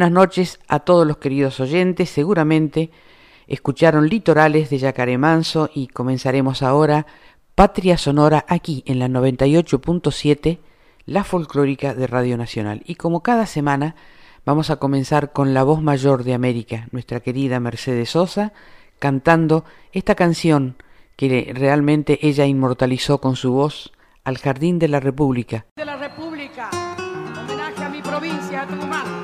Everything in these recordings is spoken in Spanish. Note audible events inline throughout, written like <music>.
Buenas noches a todos los queridos oyentes. Seguramente escucharon Litorales de Yacaré Manso y comenzaremos ahora Patria Sonora aquí en la 98.7, la folclórica de Radio Nacional. Y como cada semana, vamos a comenzar con la voz mayor de América, nuestra querida Mercedes Sosa, cantando esta canción que realmente ella inmortalizó con su voz al Jardín de la República. De la República, homenaje a mi provincia, Tucumán.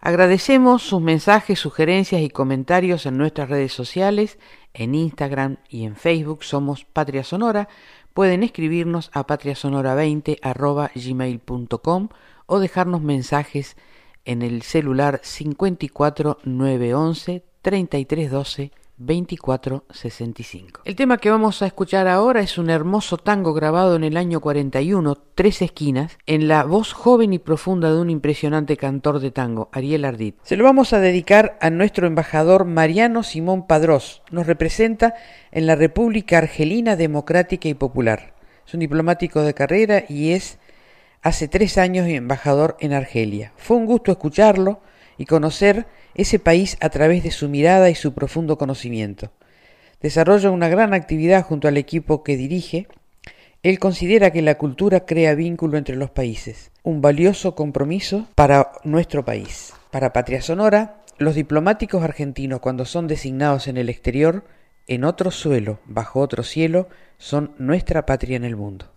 Agradecemos sus mensajes, sugerencias y comentarios en nuestras redes sociales, en Instagram y en Facebook somos Patria Sonora. Pueden escribirnos a patriasonora20 o dejarnos mensajes en el celular 54 911 3312 2465. El tema que vamos a escuchar ahora es un hermoso tango grabado en el año 41, Tres Esquinas, en la voz joven y profunda de un impresionante cantor de tango, Ariel Ardit. Se lo vamos a dedicar a nuestro embajador Mariano Simón Padrós. Nos representa en la República Argelina Democrática y Popular. Es un diplomático de carrera y es hace tres años embajador en Argelia. Fue un gusto escucharlo y conocer ese país a través de su mirada y su profundo conocimiento. Desarrolla una gran actividad junto al equipo que dirige. Él considera que la cultura crea vínculo entre los países, un valioso compromiso para nuestro país. Para Patria Sonora, los diplomáticos argentinos cuando son designados en el exterior, en otro suelo, bajo otro cielo, son nuestra patria en el mundo.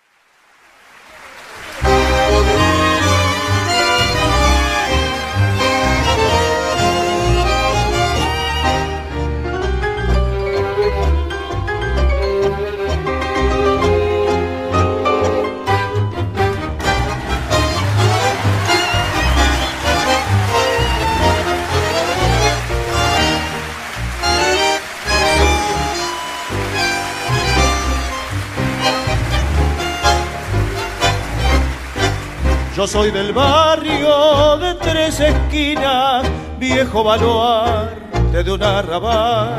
Yo soy del barrio de tres esquinas, viejo baluarte de un arrabal,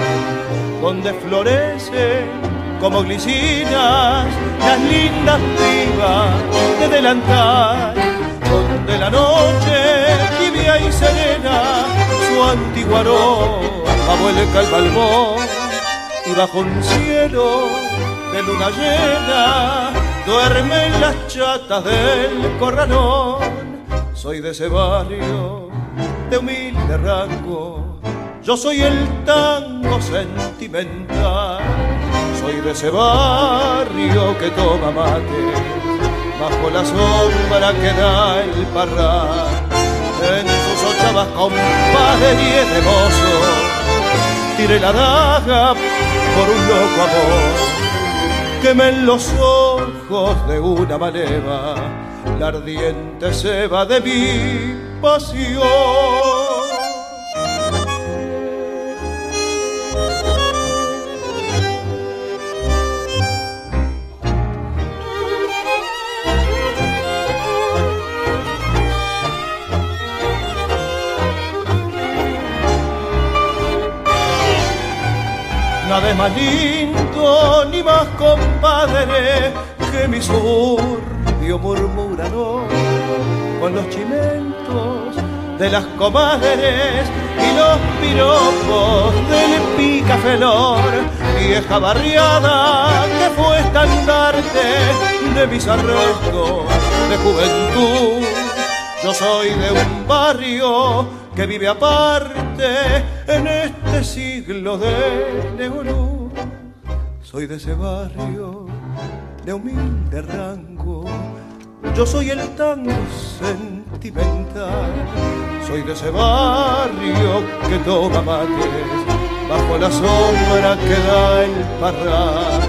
donde florecen como glicinas las lindas vivas de delantal, donde la noche tibia y serena su antiguo aroma vuelca el balbón y bajo un cielo de luna llena duermen las chatas del corralón. Soy de ese barrio de humilde rango, yo soy el tango sentimental. Soy de ese barrio que toma mate bajo la sombra que da el parral. En sus ochavas compadre de mozo, tiré la daga por un loco amor. Quemen los de una manera la ardiente ceba de mi pasión. Nada es más lindo ni más compadre que mi surbio murmurador con los chimentos de las comadres y los piropos del picafelor, vieja barriada que fue estandarte de mis arrestos de juventud. Yo soy de un barrio que vive aparte en este siglo de neoluz. Soy de ese barrio de humilde rango, yo soy el tango sentimental. Soy de ese barrio que toma mates bajo la sombra que da el parral.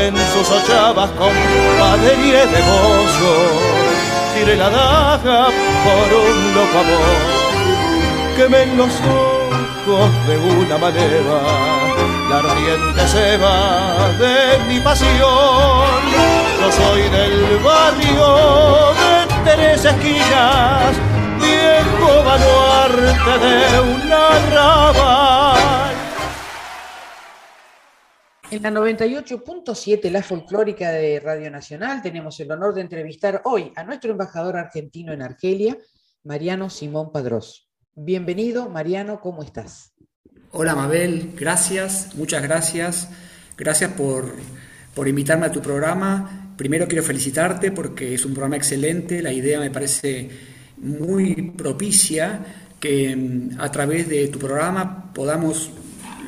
En sus ochavas con padería de mozo, tire la daga por un loco amor quemen los ojos de una manera la ardiente ceba de mi pasión. Yo soy del barrio de tres esquinas, viejo baluarte de una arrabal. En la 98.7, la folclórica de Radio Nacional, tenemos el honor de entrevistar hoy a nuestro embajador argentino en Argelia, Mariano Simón Padrós. Bienvenido, Mariano, ¿cómo estás? Hola, Mabel, gracias, muchas gracias. Gracias por, invitarme a tu programa. Primero quiero felicitarte porque es un programa excelente, la idea me parece muy propicia que mm, a través de tu programa podamos,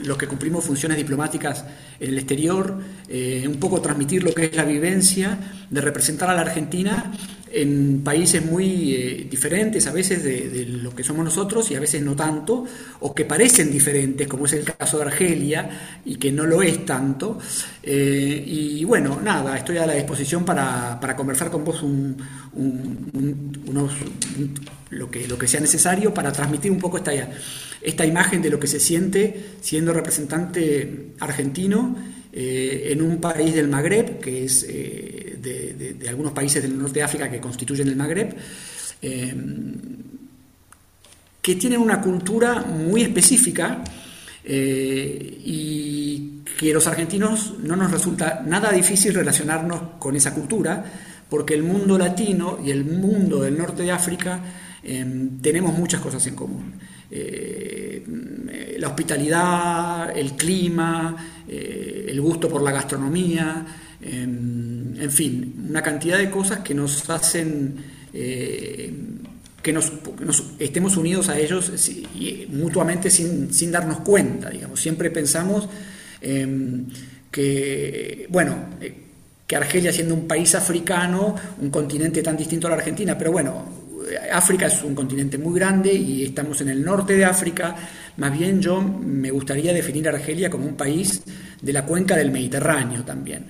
los que cumplimos funciones diplomáticas en el exterior, eh, un poco transmitir lo que es la vivencia de representar a la Argentina en países muy eh, diferentes a veces de, lo que somos nosotros y a veces no tanto, o que parecen diferentes, como es el caso de Argelia, y que no lo es tanto. Eh, y bueno, nada, estoy a la disposición para, conversar con vos unos, lo, que, lo que sea necesario para transmitir un poco esta, esta imagen de lo que se siente siendo representante argentino eh, en un país del Magreb, que es eh, de, algunos países del norte de África que constituyen el Magreb, eh, que tienen una cultura muy específica y que los argentinos no nos resulta nada difícil relacionarnos con esa cultura, porque el mundo latino y el mundo del norte de África tenemos muchas cosas en común. la hospitalidad, el clima, eh, el gusto por la gastronomía, em, en fin, una cantidad de cosas que nos hacen eh, que nos, estemos unidos a ellos mutuamente sin, darnos cuenta, digamos. Siempre pensamos em, que, bueno, eh, que Argelia siendo un país africano, un continente tan distinto a la Argentina, pero bueno, África es un continente muy grande y estamos en el norte de África. Más bien yo me gustaría definir a Argelia como un país de la cuenca del Mediterráneo también.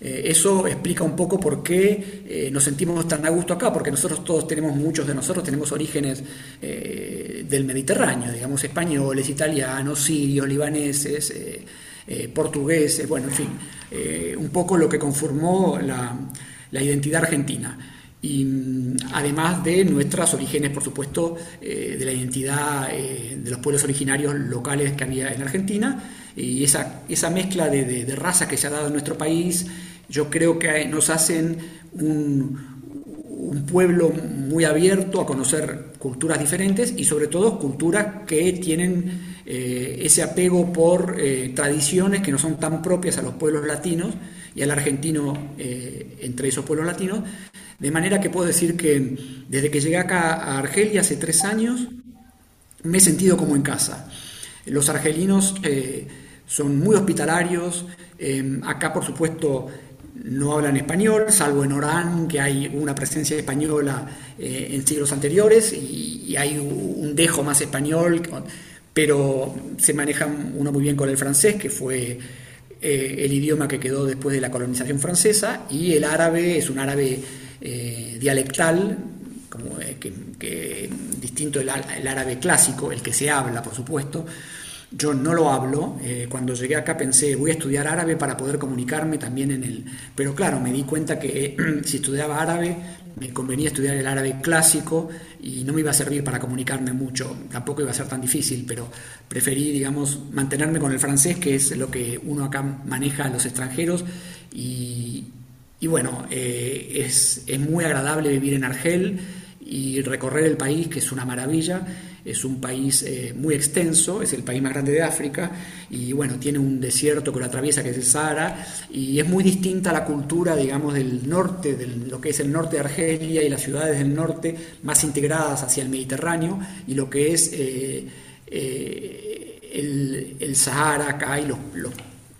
Eh, eso explica un poco por qué eh, nos sentimos tan a gusto acá, porque nosotros todos tenemos, muchos de nosotros tenemos orígenes eh, del Mediterráneo, digamos españoles, italianos, sirios, libaneses, portugueses, bueno, en fin, un poco lo que conformó la, la identidad argentina. Y mm, además de nuestros orígenes, por supuesto, eh, de la identidad eh, de los pueblos originarios locales que había en Argentina, y esa, esa mezcla de, de, razas que se ha dado en nuestro país, yo creo que nos hacen un, pueblo muy abierto a conocer culturas diferentes y sobre todo culturas que tienen eh, ese apego por tradiciones que no son tan propias a los pueblos latinos y al argentino entre esos pueblos latinos, de manera que puedo decir que desde que llegué acá a Argelia hace tres años, me he sentido como en casa. Los argelinos eh, son muy hospitalarios, eh, acá por supuesto no hablan español, salvo en Orán, que hay una presencia española eh, en siglos anteriores y, hay un dejo más español, pero se maneja uno muy bien con el francés, que fue el idioma que quedó después de la colonización francesa, y el árabe es un árabe eh, dialectal, como, eh, que, distinto del el árabe clásico, el que se habla, por supuesto. Yo no lo hablo. Eh, cuando llegué acá pensé, voy a estudiar árabe para poder comunicarme también en el... Pero claro, me di cuenta que <clears throat> si estudiaba árabe, me convenía estudiar el árabe clásico y no me iba a servir para comunicarme mucho. Tampoco iba a ser tan difícil, pero preferí, digamos, mantenerme con el francés, que es lo que uno acá maneja a los extranjeros, y, y bueno, eh, es, muy agradable vivir en Argel y recorrer el país, que es una maravilla. Es un país eh, muy extenso, es el país más grande de África y bueno, tiene un desierto que lo atraviesa, que es el Sahara, y es muy distinta la cultura, digamos, del norte, de lo que es el norte de Argelia y las ciudades del norte más integradas hacia el Mediterráneo y lo que es eh, el, Sahara acá y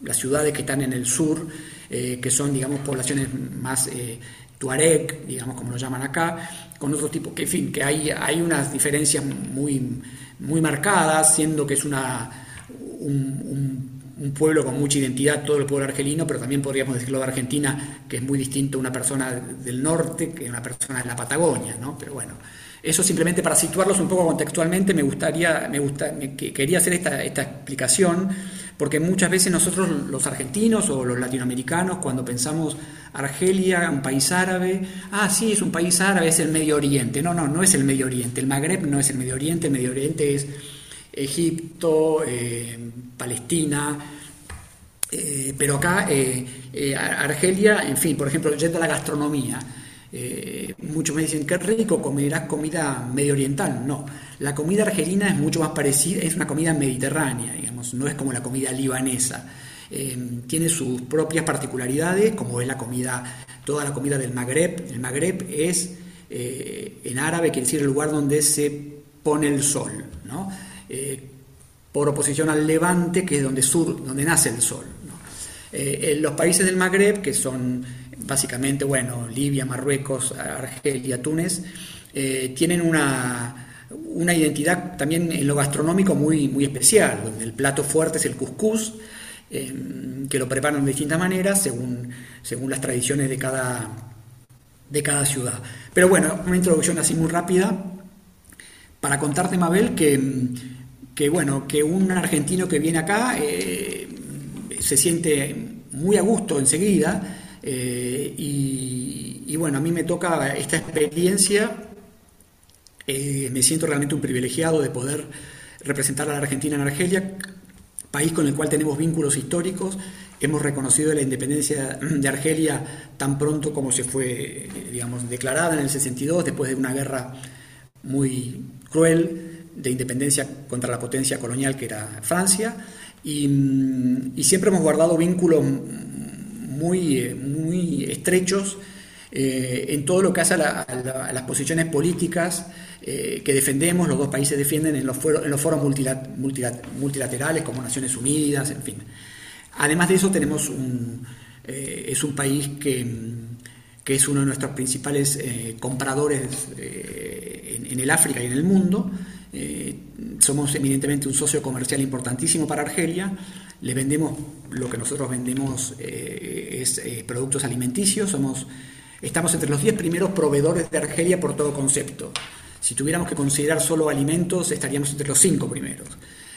las ciudades que están en el sur eh, que son, digamos, poblaciones más eh, tuareg, digamos, como lo llaman acá, con otro tipo, que en fin, que hay, hay unas diferencias muy, muy marcadas, siendo que es una, un, pueblo con mucha identidad, todo el pueblo argelino, pero también podríamos decirlo de Argentina, que es muy distinto a una persona del norte que una persona de la Patagonia, ¿no? Pero bueno, eso simplemente para situarlos un poco contextualmente, me gustaría, me gusta, quería hacer esta, esta explicación porque muchas veces nosotros los argentinos o los latinoamericanos cuando pensamos Argelia, un país árabe, ah, sí, es un país árabe, es el Medio Oriente. No, no, no es el Medio Oriente, el Magreb no es el Medio Oriente, el Medio Oriente es Egipto, eh, Palestina, eh, pero acá eh, Argelia, en fin, por ejemplo, yendo a la gastronomía, eh, muchos me dicen, qué rico, comerás comida medio oriental. No, la comida argelina es mucho más parecida, es una comida mediterránea, digamos, no es como la comida libanesa. Eh, tiene sus propias particularidades, como es la comida, toda la comida del Magreb. El Magreb es, eh, en árabe, quiere decir el lugar donde se pone el sol, ¿no? por oposición al levante, que es donde, sur, donde nace el sol. los países del Magreb, que son básicamente, bueno, Libia, Marruecos, Argelia, Túnez, eh, tienen una, identidad también en lo gastronómico muy, muy especial, donde el plato fuerte es el couscous, eh, que lo preparan de distintas maneras según, según las tradiciones de cada, de cada ciudad. Pero bueno, una introducción así muy rápida para contarte, Mabel, que, que bueno, que un argentino que viene acá eh, se siente muy a gusto enseguida, eh, y, bueno, a mí me toca esta experiencia, eh, me siento realmente un privilegiado de poder representar a la Argentina en Argelia, país con el cual tenemos vínculos históricos. Hemos reconocido la independencia de Argelia tan pronto como se fue, digamos, declarada en el 62, después de una guerra muy cruel de independencia contra la potencia colonial que era Francia. Y, y siempre hemos guardado vínculos muy, eh, muy estrechos eh, en todo lo que hace a, las posiciones políticas eh, que defendemos, los dos países defienden en los, foros, en los foros multilaterales como Naciones Unidas, en fin. Además de eso tenemos un, es un país que, que, es uno de nuestros principales compradores en, en, el África y en el mundo. somos evidentemente un socio comercial importantísimo para Argelia le vendemos, lo que nosotros vendemos eh, es eh, productos alimenticios, somos, estamos entre los 10 primeros proveedores de Argelia por todo concepto. Si tuviéramos que considerar solo alimentos, estaríamos entre los 5 primeros.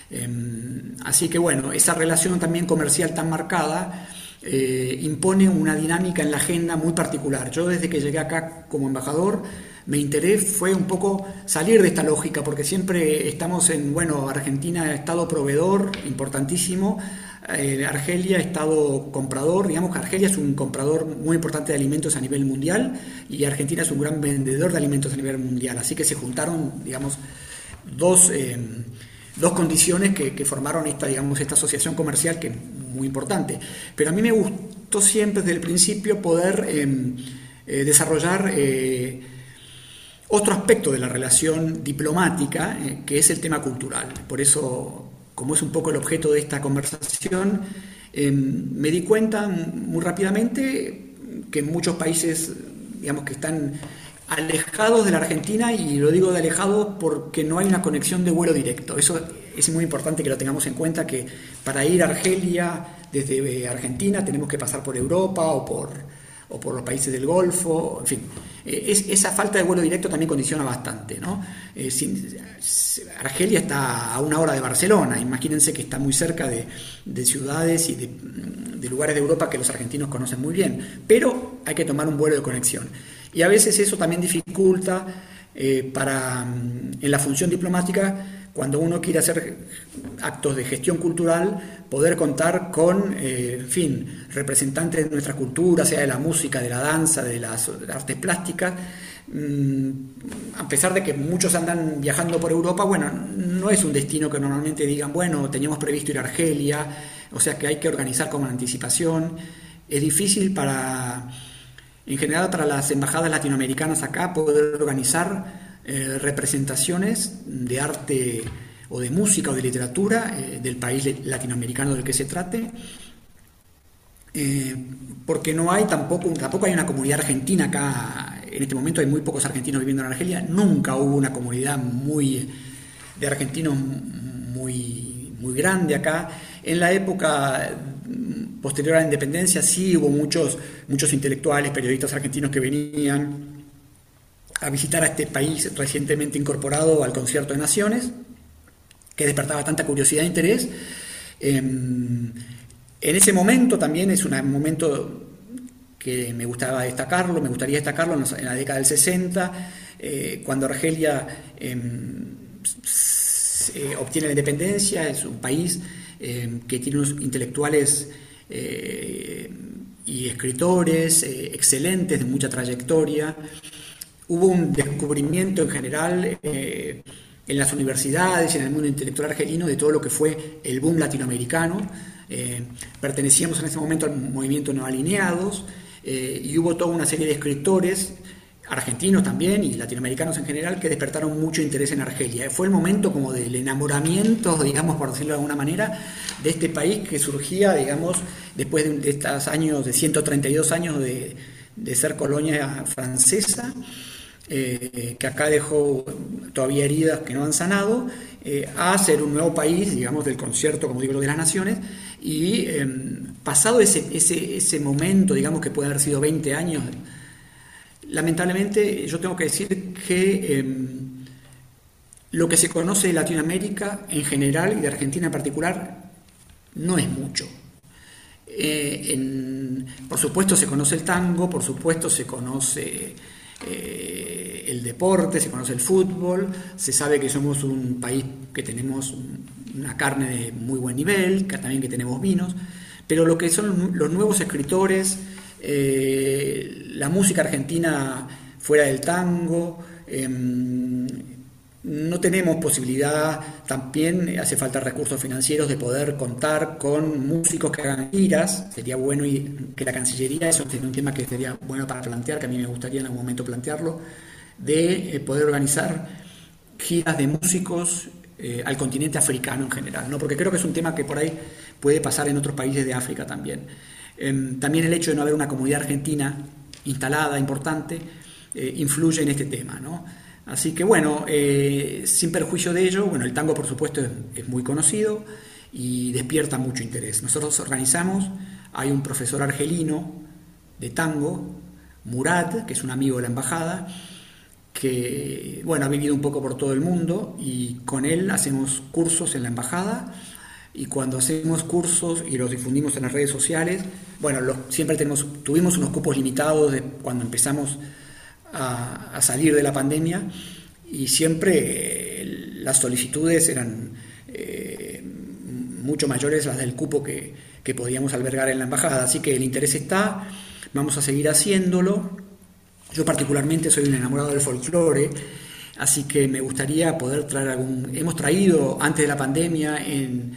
Em, así que bueno, esa relación también comercial tan marcada eh, impone una dinámica en la agenda muy particular. Yo desde que llegué acá como embajador, mi interés fue un poco salir de esta lógica, porque siempre estamos en, bueno, Argentina, Estado proveedor, importantísimo, eh, Argelia, Estado comprador, digamos que Argelia es un comprador muy importante de alimentos a nivel mundial y Argentina es un gran vendedor de alimentos a nivel mundial, así que se juntaron, digamos, dos... Eh, dos condiciones que, formaron esta, digamos, esta asociación comercial que es muy importante. Pero a mí me gustó siempre desde el principio poder em, eh, desarrollar otro aspecto de la relación diplomática, eh, que es el tema cultural. Por eso, como es un poco el objeto de esta conversación, em, me di cuenta muy rápidamente que en muchos países, digamos, que están alejados de la Argentina y lo digo de alejados porque no hay una conexión de vuelo directo. Eso es muy importante que lo tengamos en cuenta que para ir a Argelia desde eh, Argentina tenemos que pasar por Europa o por, o por los países del Golfo, en fin. Eh, es, esa falta de vuelo directo también condiciona bastante. ¿no? Eh, Argelia está a una hora de Barcelona, imagínense que está muy cerca de, ciudades y de, de lugares de Europa que los argentinos conocen muy bien, pero hay que tomar un vuelo de conexión. Y a veces eso también dificulta eh, para, mm, en la función diplomática, cuando uno quiere hacer actos de gestión cultural, poder contar con, en fin, representantes de nuestra cultura, sea de la música, de la danza, de las artes plásticas. Mm, a pesar de que muchos andan viajando por Europa, bueno, no es un destino que normalmente digan, bueno, teníamos previsto ir a Argelia, o sea que hay que organizar con anticipación. Es difícil para en general para las embajadas latinoamericanas acá poder organizar eh, representaciones de arte o de música o de literatura eh, del país latinoamericano del que se trate, eh, porque no hay tampoco, tampoco hay una comunidad argentina acá, en este momento hay muy pocos argentinos viviendo en Argelia, nunca hubo una comunidad muy de argentinos muy, muy grande acá. En la época posterior a la independencia sí hubo muchos, muchos intelectuales, periodistas argentinos que venían a visitar a este país recientemente incorporado al Concierto de Naciones, que despertaba tanta curiosidad e interés. Em, en ese momento también es un momento que me gustaba destacarlo, me gustaría destacarlo en la década del 60, eh, cuando Argelia em, obtiene la independencia, es un país em, que tiene unos intelectuales eh, y escritores eh, excelentes de mucha trayectoria. Hubo un descubrimiento en general eh, en las universidades y en el mundo intelectual argelino de todo lo que fue el boom latinoamericano. Pertenecíamos en ese momento al movimiento no alineados y hubo toda una serie de escritores argentinos también y latinoamericanos en general que despertaron mucho interés en Argelia. Fue el momento como del enamoramiento, digamos, por decirlo de alguna manera, de este país que surgía, digamos, después de, estos años, de 132 años de, ser colonia francesa, eh, que acá dejó todavía heridas que no han sanado, eh, a ser un nuevo país, digamos, del concierto, como digo, de las naciones, y em, pasado ese, ese, ese momento, digamos, que puede haber sido 20 años, Lamentablemente yo tengo que decir que em, lo que se conoce de Latinoamérica en general y de Argentina en particular no es mucho. Eh, por supuesto se conoce el tango, por supuesto se conoce eh, el deporte, se conoce el fútbol, se sabe que somos un país que tenemos una carne de muy buen nivel, también que tenemos vinos, pero lo que son los nuevos escritores, eh, la música argentina fuera del tango. Em, no tenemos posibilidad, también hace falta recursos financieros de poder contar con músicos que hagan giras. Sería bueno que la Cancillería, eso es un tema que sería bueno para plantear, que a mí me gustaría en algún momento plantearlo, de eh, poder organizar giras de músicos eh, al continente africano en general, ¿no? porque creo que es un tema que por ahí puede pasar en otros países de África también. Em, también el hecho de no haber una comunidad argentina instalada, importante, eh, influye en este tema. ¿no? Así que bueno, eh, sin perjuicio de ello, bueno, el tango por supuesto es, muy conocido y despierta mucho interés. Nosotros organizamos, hay un profesor argelino de tango, Murad, que es un amigo de la embajada, que bueno, ha vivido un poco por todo el mundo y con él hacemos cursos en la embajada y cuando hacemos cursos y los difundimos en las redes sociales, bueno, siempre tenemos, tuvimos unos cupos limitados de cuando empezamos a, salir de la pandemia y siempre eh, las solicitudes eran eh, mucho mayores las del cupo que, que podíamos albergar en la embajada. Así que el interés está, vamos a seguir haciéndolo. Yo particularmente soy un enamorado del folclore, así que me gustaría poder traer algún... Hemos traído antes de la pandemia en,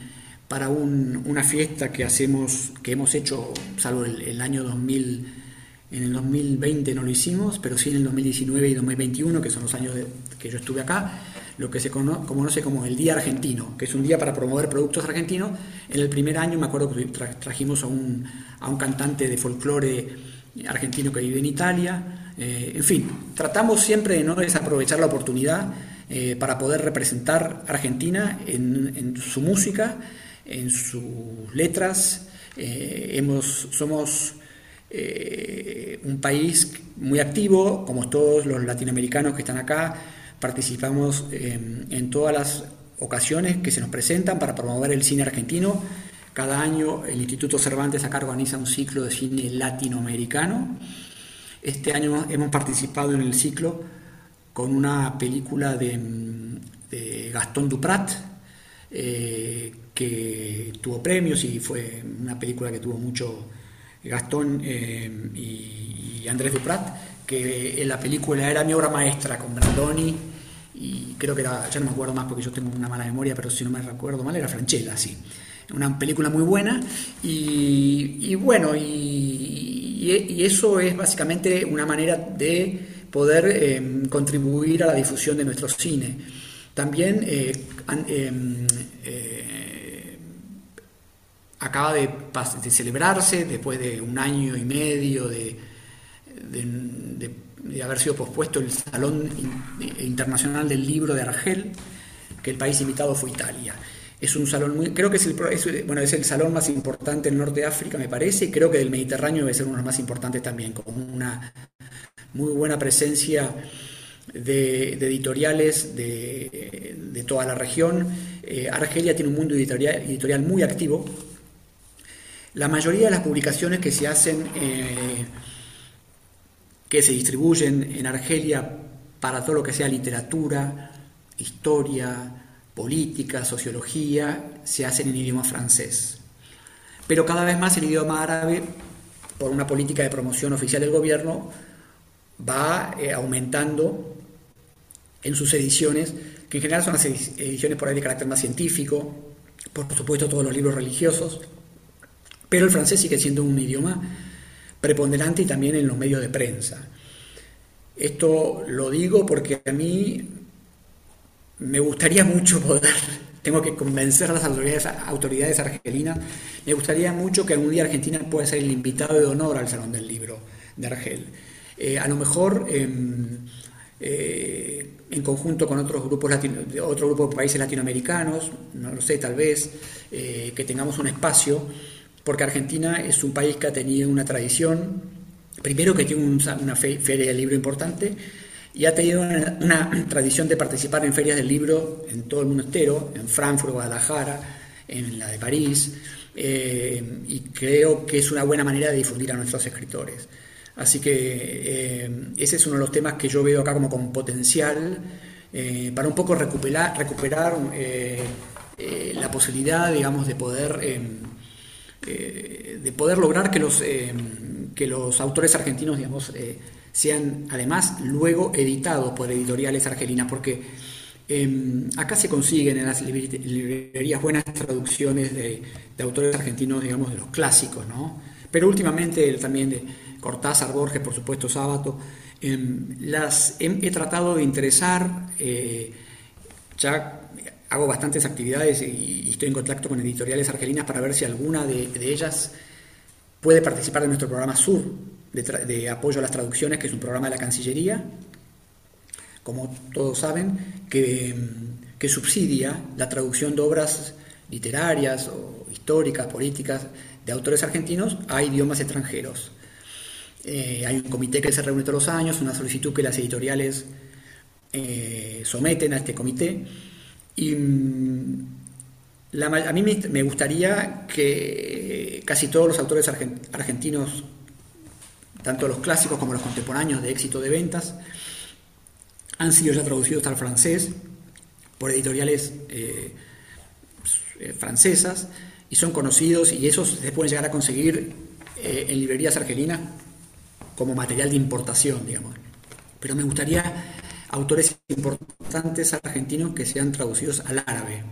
para una fiesta que hacemos, que hemos hecho, salvo el, año 2000, en el 2020 no lo hicimos, pero sí en el 2019 y 2021, que son los años que yo estuve acá, lo que se conoce como el Día Argentino, que es un día para promover productos argentinos. En el primer año me acuerdo que trajimos a un, a un cantante de folclore argentino que vive en Italia. Eh, en fin, tratamos siempre de no desaprovechar la oportunidad eh, para poder representar Argentina en, su música, en sus letras. Eh, hemos, somos un país muy activo, como todos los latinoamericanos que están acá, participamos en todas las ocasiones que se nos presentan para promover el cine argentino. Cada año el Instituto Cervantes acá organiza un ciclo de cine latinoamericano. Este año hemos participado en el ciclo con una película de, Gastón Duprat, eh, que tuvo premios y fue una película que tuvo mucho Gastón eh, y, Andrés Duprat, que en la película era mi obra maestra con Brandoni y creo que era, ya no me acuerdo más porque yo tengo una mala memoria, pero si no me recuerdo mal era Franchella, sí. Una película muy buena y, bueno, y, eso es básicamente una manera de poder eh, contribuir a la difusión de nuestro cine. También eh, eh, acaba de, celebrarse después de un año y medio de, de, haber sido pospuesto el Salón Internacional del Libro de Argel, que el país invitado fue Italia. Es un salón muy, creo que es el, bueno, es el salón más importante del norte de África, me parece, y creo que del Mediterráneo debe ser uno de los más importantes también, con una muy buena presencia de, editoriales de, toda la región. Eh, Argelia tiene un mundo editorial, muy activo. La mayoría de las publicaciones que se hacen eh, que se distribuyen en Argelia para todo lo que sea literatura, historia, política, sociología, se hacen en idioma francés. Pero cada vez más el idioma árabe, por una política de promoción oficial del gobierno, va eh, aumentando en sus ediciones, que en general son las ediciones por ahí de carácter más científico, por supuesto todos los libros religiosos, pero el francés sigue siendo un idioma preponderante y también en los medios de prensa. Esto lo digo porque a mí me gustaría mucho poder, <laughs> tengo que convencer a las autoridades, autoridades argelinas, me gustaría mucho que algún día Argentina pueda ser el invitado de honor al Salón del Libro de Argel. Eh, a lo mejor em, eh, en conjunto con otros grupos, otro grupo de países latinoamericanos, no lo sé, tal vez, eh, que tengamos un espacio porque Argentina es un país que ha tenido una tradición, primero que tiene una feria del libro importante, y ha tenido una, tradición de participar en ferias del libro en todo el mundo entero, en Frankfurt, Guadalajara, en la de París, eh, y creo que es una buena manera de difundir a nuestros escritores. Así que eh, ese es uno de los temas que yo veo acá como con potencial eh, para un poco recuperar, recuperar la posibilidad, digamos, de poder de poder lograr que los, que los autores argentinos, digamos, sean además luego editados por editoriales argelinas, porque acá se consiguen en las librerías buenas traducciones de, autores argentinos, digamos, de los clásicos, ¿no? Pero últimamente también de Cortázar, Borges, por supuesto, Sábato, las he, tratado de interesar, ya hago bastantes actividades y, estoy en contacto con editoriales argelinas para ver si alguna de, ellas puede participar de nuestro programa SUR de, apoyo a las traducciones, que es un programa de la Cancillería, como todos saben, que, subsidia la traducción de obras literarias o históricas, políticas, de autores argentinos a idiomas extranjeros. Eh, hay un comité que se reúne todos los años, una solicitud que las editoriales eh, someten a este comité y mm, a mí me, gustaría que casi todos los autores argentinos, tanto los clásicos como los contemporáneos de éxito de ventas, han sido ya traducidos al francés por editoriales eh, francesas y son conocidos y esos se pueden llegar a conseguir eh, en librerías argelinas como material de importación, digamos. Pero me gustaría autores importantes argentinos que sean traducidos al árabe.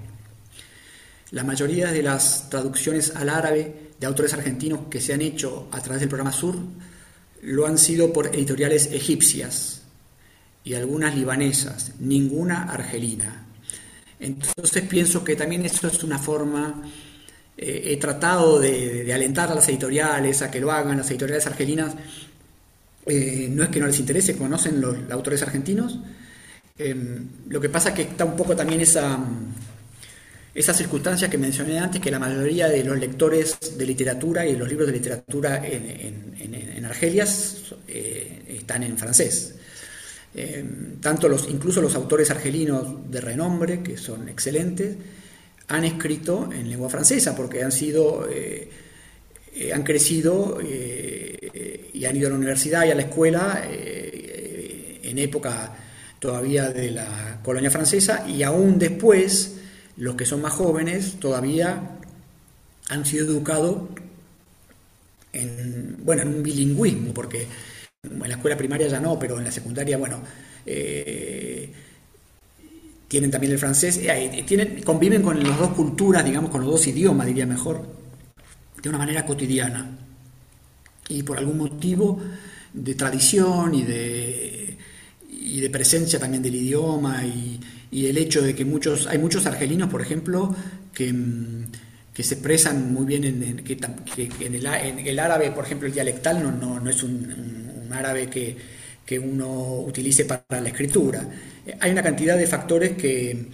La mayoría de las traducciones al árabe de autores argentinos que se han hecho a través del programa Sur lo han sido por editoriales egipcias y algunas libanesas, ninguna argelina. Entonces pienso que también eso es una forma, eh, he tratado de, alentar a las editoriales a que lo hagan, las editoriales argelinas, eh, no es que no les interese, conocen los, autores argentinos, em, lo que pasa es que está un poco también esa, esa circunstancia que mencioné antes, que la mayoría de los lectores de literatura y los libros de literatura en, Argelia eh, están en francés. Em, tanto los, incluso los autores argelinos de renombre, que son excelentes, han escrito en lengua francesa porque han sido, eh, eh, han crecido y han ido a la universidad y a la escuela en época todavía de la colonia francesa y aún después los que son más jóvenes todavía han sido educados en, bueno, en un bilingüismo, porque en la escuela primaria ya no, pero en la secundaria, bueno, eh, tienen también el francés, eh, conviven con las dos culturas, digamos, con los dos idiomas, diría mejor, de una manera cotidiana. Y por algún motivo de tradición y de, y de presencia también del idioma y, el hecho de que muchos, hay muchos argelinos, por ejemplo, que, que se expresan muy bien en, que, en, el, árabe, por ejemplo, el dialectal no, no, no es un árabe que, que uno utilice para la escritura. Hay una cantidad de factores que,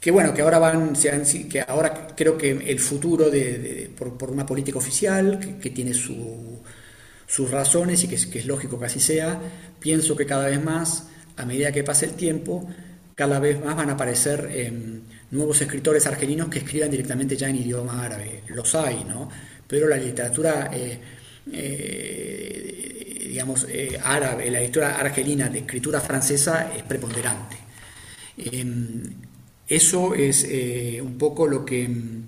que bueno, que ahora van, que ahora creo que el futuro de, por, una política oficial que, tiene sus razones y que que es, lógico que así sea, pienso que cada vez más, a medida que pase el tiempo, cada vez más van a aparecer em, nuevos escritores argelinos que escriban directamente ya en idioma árabe. Los hay, ¿no? Pero la literatura eh, eh, digamos, eh, árabe, la lectura argelina de escritura francesa es preponderante. Em, eso es un poco lo que em,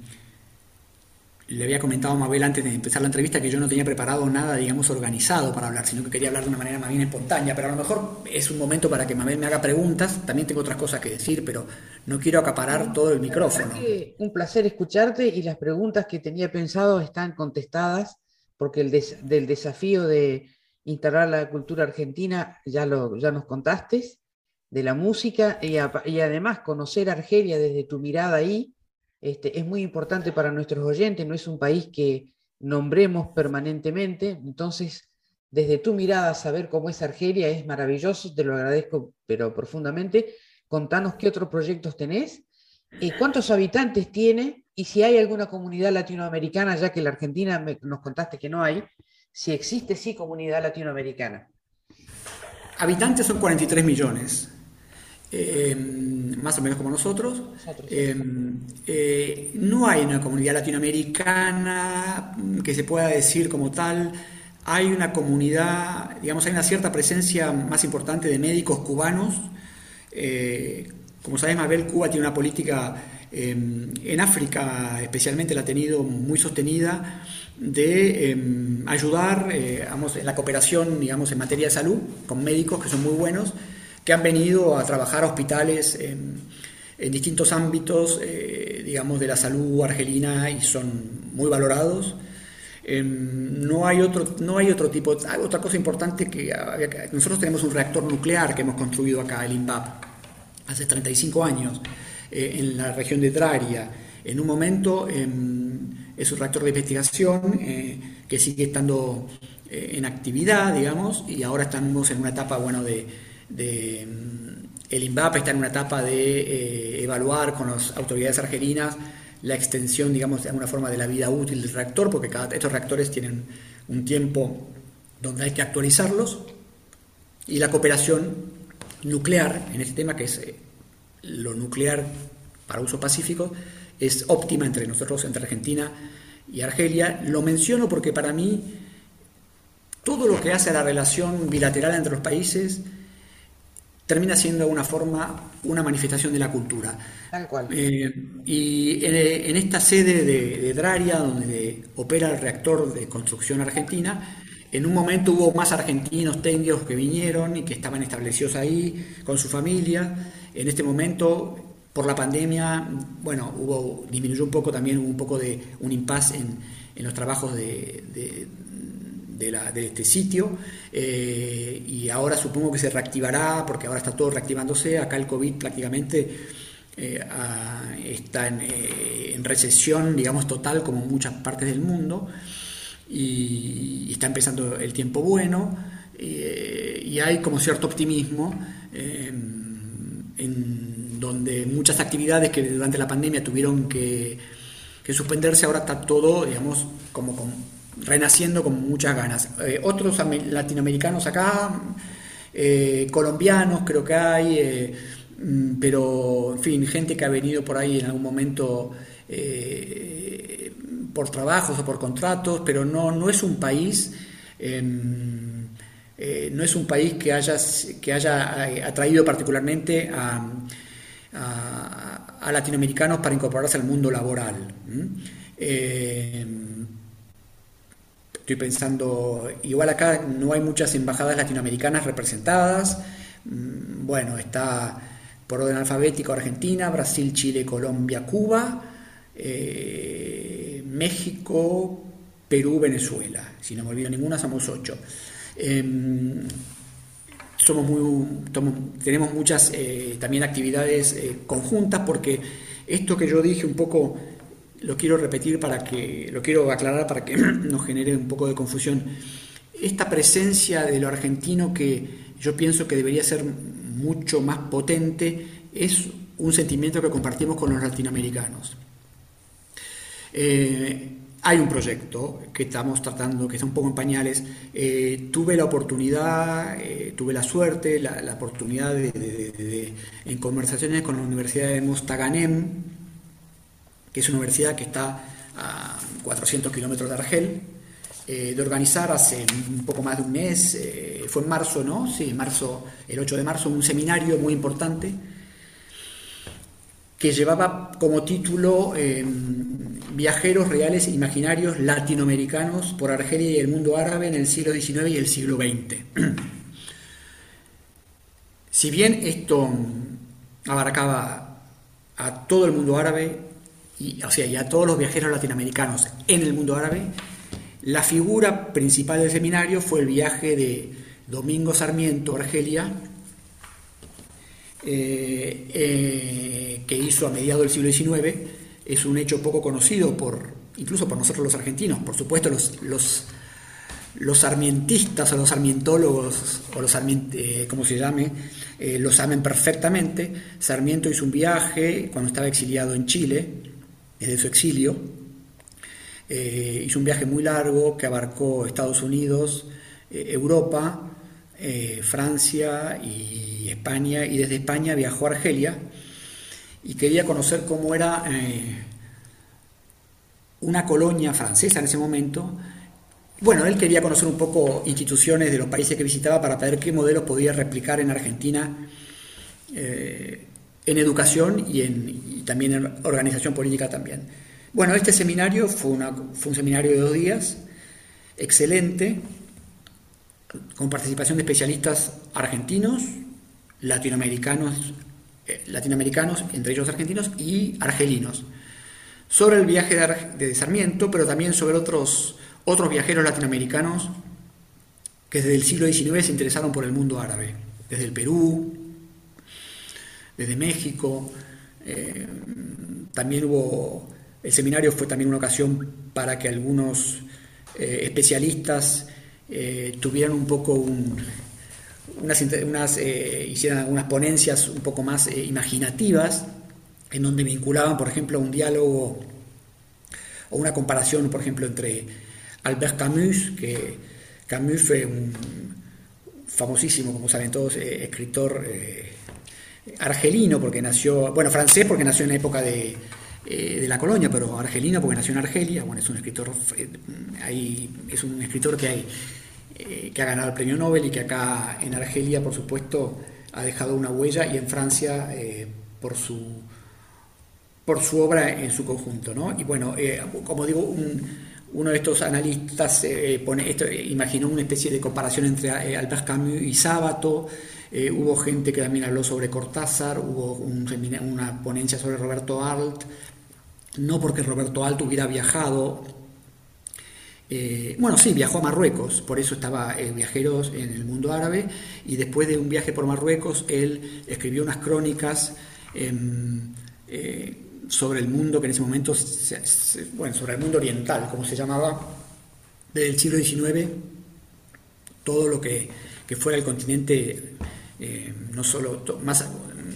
le había comentado a Mabel antes de empezar la entrevista, que yo no tenía preparado nada, digamos, organizado para hablar, sino que quería hablar de una manera más bien espontánea, pero a lo mejor es un momento para que Mabel me haga preguntas, también tengo otras cosas que decir, pero no quiero acaparar todo el micrófono. Un placer escucharte y las preguntas que tenía pensado están contestadas, porque el del desafío de integrar la cultura argentina, ya, lo, ya nos contaste, de la música y, además conocer Argelia desde tu mirada ahí este, es muy importante para nuestros oyentes, no es un país que nombremos permanentemente, entonces desde tu mirada saber cómo es Argelia es maravilloso, te lo agradezco pero profundamente. Contanos qué otros proyectos tenés, y cuántos habitantes tiene y si hay alguna comunidad latinoamericana, ya que la Argentina nos contaste que no hay, si existe sí comunidad latinoamericana. Habitantes son 43 millones, eh, más o menos como nosotros. Eh, eh, no hay una comunidad latinoamericana que se pueda decir como tal. Hay una comunidad, digamos, hay una cierta presencia más importante de médicos cubanos. como sabes, Mabel, Cuba tiene una política en África, especialmente la ha tenido muy sostenida de em, ayudar eh, en la cooperación digamos, en materia de salud con médicos que son muy buenos, que han venido a trabajar a hospitales en, distintos ámbitos eh, digamos, de la salud argelina y son muy valorados. Em, no, hay otro, no hay otro tipo, otra cosa importante que, nosotros tenemos un reactor nuclear que hemos construido acá, el INVAP, hace 35 años, eh, en la región de Traria. En un momento em, es un reactor de investigación eh, que sigue estando eh, en actividad, digamos, y ahora estamos en una etapa, bueno, de, mm, el INVAP está en una etapa de eh, evaluar con las autoridades argelinas la extensión, digamos, de alguna forma de la vida útil del reactor, porque cada, estos reactores tienen un tiempo donde hay que actualizarlos, y la cooperación nuclear en este tema, que es lo nuclear para uso pacífico, es óptima entre nosotros, entre Argentina y Argelia. Lo menciono porque para mí todo lo que hace a la relación bilateral entre los países termina siendo una forma, una manifestación de la cultura. Tal cual. Eh, y en, esta sede de, Draria, donde opera el reactor de construcción argentina, en un momento hubo más argentinos técnicos que vinieron y que estaban establecidos ahí con su familia. En este momento, por la pandemia, bueno, hubo, disminuyó un poco también, hubo un poco de un impasse en, en los trabajos de de, este sitio eh, y ahora supongo que se reactivará porque ahora está todo reactivándose. Acá el COVID prácticamente eh, está eh, en, recesión, digamos, total como en muchas partes del mundo y, está empezando el tiempo bueno y hay como cierto optimismo en donde muchas actividades que durante la pandemia tuvieron que, que suspenderse, ahora está todo, digamos, como con renaciendo con muchas ganas. Eh, otros latinoamericanos acá, eh, colombianos creo que hay, eh, mm, pero en fin, gente que ha venido por ahí en algún momento por trabajos o por contratos, pero no, no es un país. Em, no es un país que haya, que haya atraído particularmente a, latinoamericanos para incorporarse al mundo laboral. Estoy pensando, igual acá no hay muchas embajadas latinoamericanas representadas. Mm, bueno, está por orden alfabético Argentina, Brasil, Chile, Colombia, Cuba, eh, México, Perú, Venezuela. Si no me olvido ninguna, somos ocho. Em, somos muy, tenemos muchas eh, también actividades eh, conjuntas porque esto que yo dije un poco lo quiero repetir para que, lo quiero aclarar para que <clears throat> nos genere un poco de confusión. Esta presencia de lo argentino que yo pienso que debería ser mucho más potente es un sentimiento que compartimos con los latinoamericanos. Eh, hay un proyecto que estamos tratando, que está un poco en pañales. Eh, tuve la oportunidad, eh, tuve la suerte, la, oportunidad de, en conversaciones con la Universidad de Mostaganem, que es una universidad que está a 400 kilómetros de Argel, eh, de organizar hace un poco más de un mes, eh, fue en marzo, ¿no? Sí, marzo, el 8 de marzo, un seminario muy importante que llevaba como título em, Viajeros reales e imaginarios latinoamericanos por Argelia y el mundo árabe en el siglo XIX y el siglo XX. <clears throat> si bien esto abarcaba a todo el mundo árabe, y, o sea, y a todos los viajeros latinoamericanos en el mundo árabe, la figura principal del seminario fue el viaje de Domingo Sarmiento a Argelia, eh, eh, que hizo a mediados del siglo XIX. Es un hecho poco conocido por, incluso por nosotros los argentinos. Por supuesto, los, los, los sarmientistas o los sarmientólogos, o los eh, como se llame, lo saben perfectamente. Sarmiento hizo un viaje cuando estaba exiliado en Chile, desde su exilio. Eh, hizo un viaje muy largo que abarcó Estados Unidos, eh, Europa, eh, Francia y España, y desde España viajó a Argelia y quería conocer cómo era una colonia francesa en ese momento. Bueno, él quería conocer un poco instituciones de los países que visitaba para ver qué modelos podía replicar en Argentina en educación y, en, también en organización política también. Bueno, este seminario fue, un seminario de dos días, excelente, con participación de especialistas argentinos, latinoamericanos, eh, latinoamericanos, entre ellos argentinos, y argelinos, sobre el viaje de, de Sarmiento, pero también sobre otros, otros viajeros latinoamericanos que desde el siglo XIX se interesaron por el mundo árabe, desde el Perú, desde México. Eh, también hubo, el seminario fue también una ocasión para que algunos eh, especialistas eh, tuvieran un poco unas, unas hicieran algunas ponencias un poco más imaginativas, en donde vinculaban, por ejemplo, un diálogo o una comparación, por ejemplo, entre Albert Camus, que Camus fue un famosísimo, como saben todos, escritor argelino, porque nació, bueno, francés porque nació en la época de, de la colonia, pero argelino porque nació en Argelia. Bueno, es un escritor, ahí, es un escritor que, hay, que ha ganado el premio Nobel y que acá en Argelia, por supuesto, ha dejado una huella y en Francia por su por su obra en su conjunto. ¿no? Y bueno, como digo, uno de estos analistas pone esto, imaginó una especie de comparación entre Albert Camus y Sábato, eh, hubo gente que también habló sobre Cortázar, hubo una ponencia sobre Roberto Alt, no porque Roberto Alt hubiera viajado, eh, bueno, sí, viajó a Marruecos, por eso estaba eh, Viajeros en el mundo árabe, y después de un viaje por Marruecos, él escribió unas crónicas em, sobre el mundo que en ese momento, bueno, sobre el mundo oriental, como se llamaba, del siglo XIX, todo lo que, que fuera el continente eh, no solo más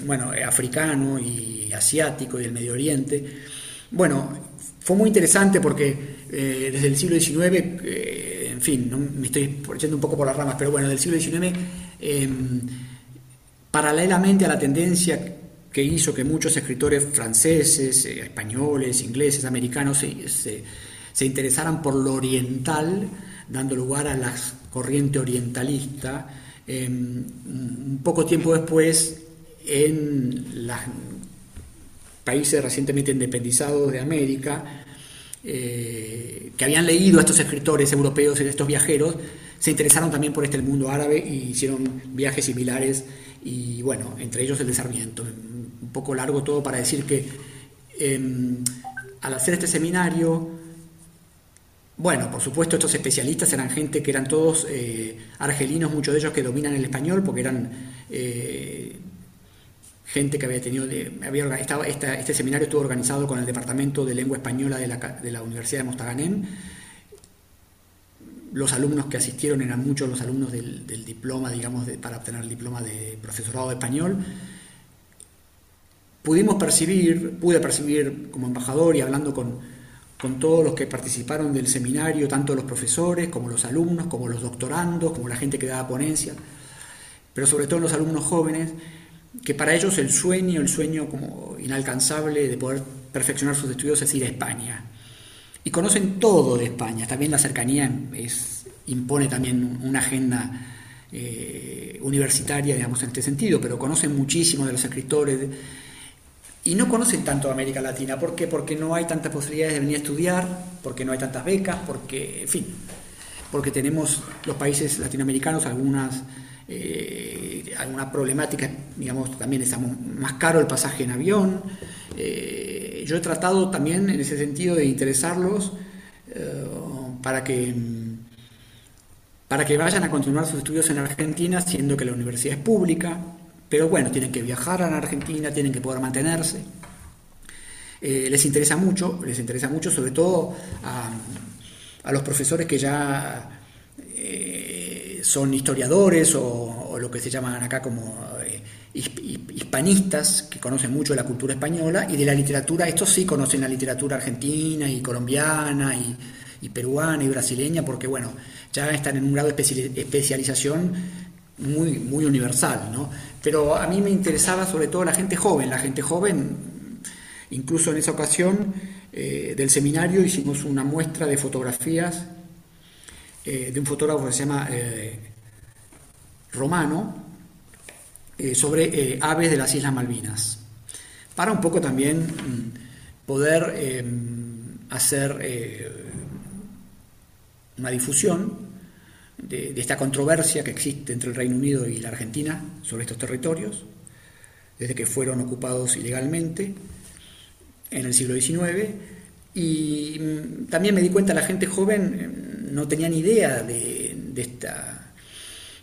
bueno, eh, africano y asiático y el Medio Oriente. Bueno, fue muy interesante porque eh, desde el siglo XIX, en fin, me estoy yendo un poco por las ramas, pero bueno, del siglo XIX, em, paralelamente a la tendencia que hizo que muchos escritores franceses, españoles, ingleses, americanos se, se, interesaran por lo oriental, dando lugar a la corriente orientalista, Em, un poco tiempo después, en los países recientemente independizados de América, eh, que habían leído a estos escritores europeos y estos viajeros, se interesaron también por este mundo árabe y hicieron viajes similares y bueno, entre ellos el de Sarmiento. Un poco largo todo para decir que em, al hacer este seminario bueno, por supuesto estos especialistas eran gente que eran todos eh, argelinos, muchos de ellos que dominan el español porque eran eh, gente que había tenido, estaba, este seminario estuvo organizado con el Departamento de Lengua Española de la, Universidad de Mostaganem. Los alumnos que asistieron eran muchos los alumnos del, diploma, digamos, para obtener el diploma de profesorado de español. Pudimos percibir, pude percibir como embajador y hablando con con todos los que participaron del seminario, tanto los profesores como los alumnos, como los doctorandos, como la gente que daba ponencia, pero sobre todo los alumnos jóvenes, que para ellos el sueño, el sueño como inalcanzable de poder perfeccionar sus estudios es ir a España. Y conocen todo de España, también la cercanía impone también una agenda eh, universitaria, digamos, en este sentido, pero conocen muchísimo de los escritores. Y no conocen tanto América Latina. ¿Por qué? Porque no hay tantas posibilidades de venir a estudiar, porque no hay tantas becas, porque, en fin, porque tenemos los países latinoamericanos algunas, eh, alguna digamos, también estamos más caro el pasaje en avión. Eh, yo he tratado también en ese sentido de interesarlos eh, para que para que vayan a continuar sus estudios en Argentina, siendo que la universidad es pública, pero bueno, tienen que viajar a la Argentina, tienen que poder mantenerse. Eh, les interesa mucho, les interesa mucho sobre todo a, los profesores que ya eh, son historiadores o, lo que se llaman acá como eh, hispanistas, que conocen mucho de la cultura española y de la literatura, estos sí conocen la literatura argentina y colombiana y, peruana y brasileña, porque bueno, ya están en un grado de especialización muy, muy universal, ¿no? Pero a mí me interesaba sobre todo la gente joven, la gente joven, incluso en esa ocasión eh, del seminario hicimos una muestra de fotografías eh, de un fotógrafo que se llama eh, Romano sobre aves de las Islas Malvinas, para un poco también mm, poder hacer una difusión de, esta controversia que existe entre el Reino Unido y la Argentina sobre estos territorios, desde que fueron ocupados ilegalmente en el siglo XIX. Y mm, también me di cuenta, la gente joven mm, no tenía ni idea de, esta,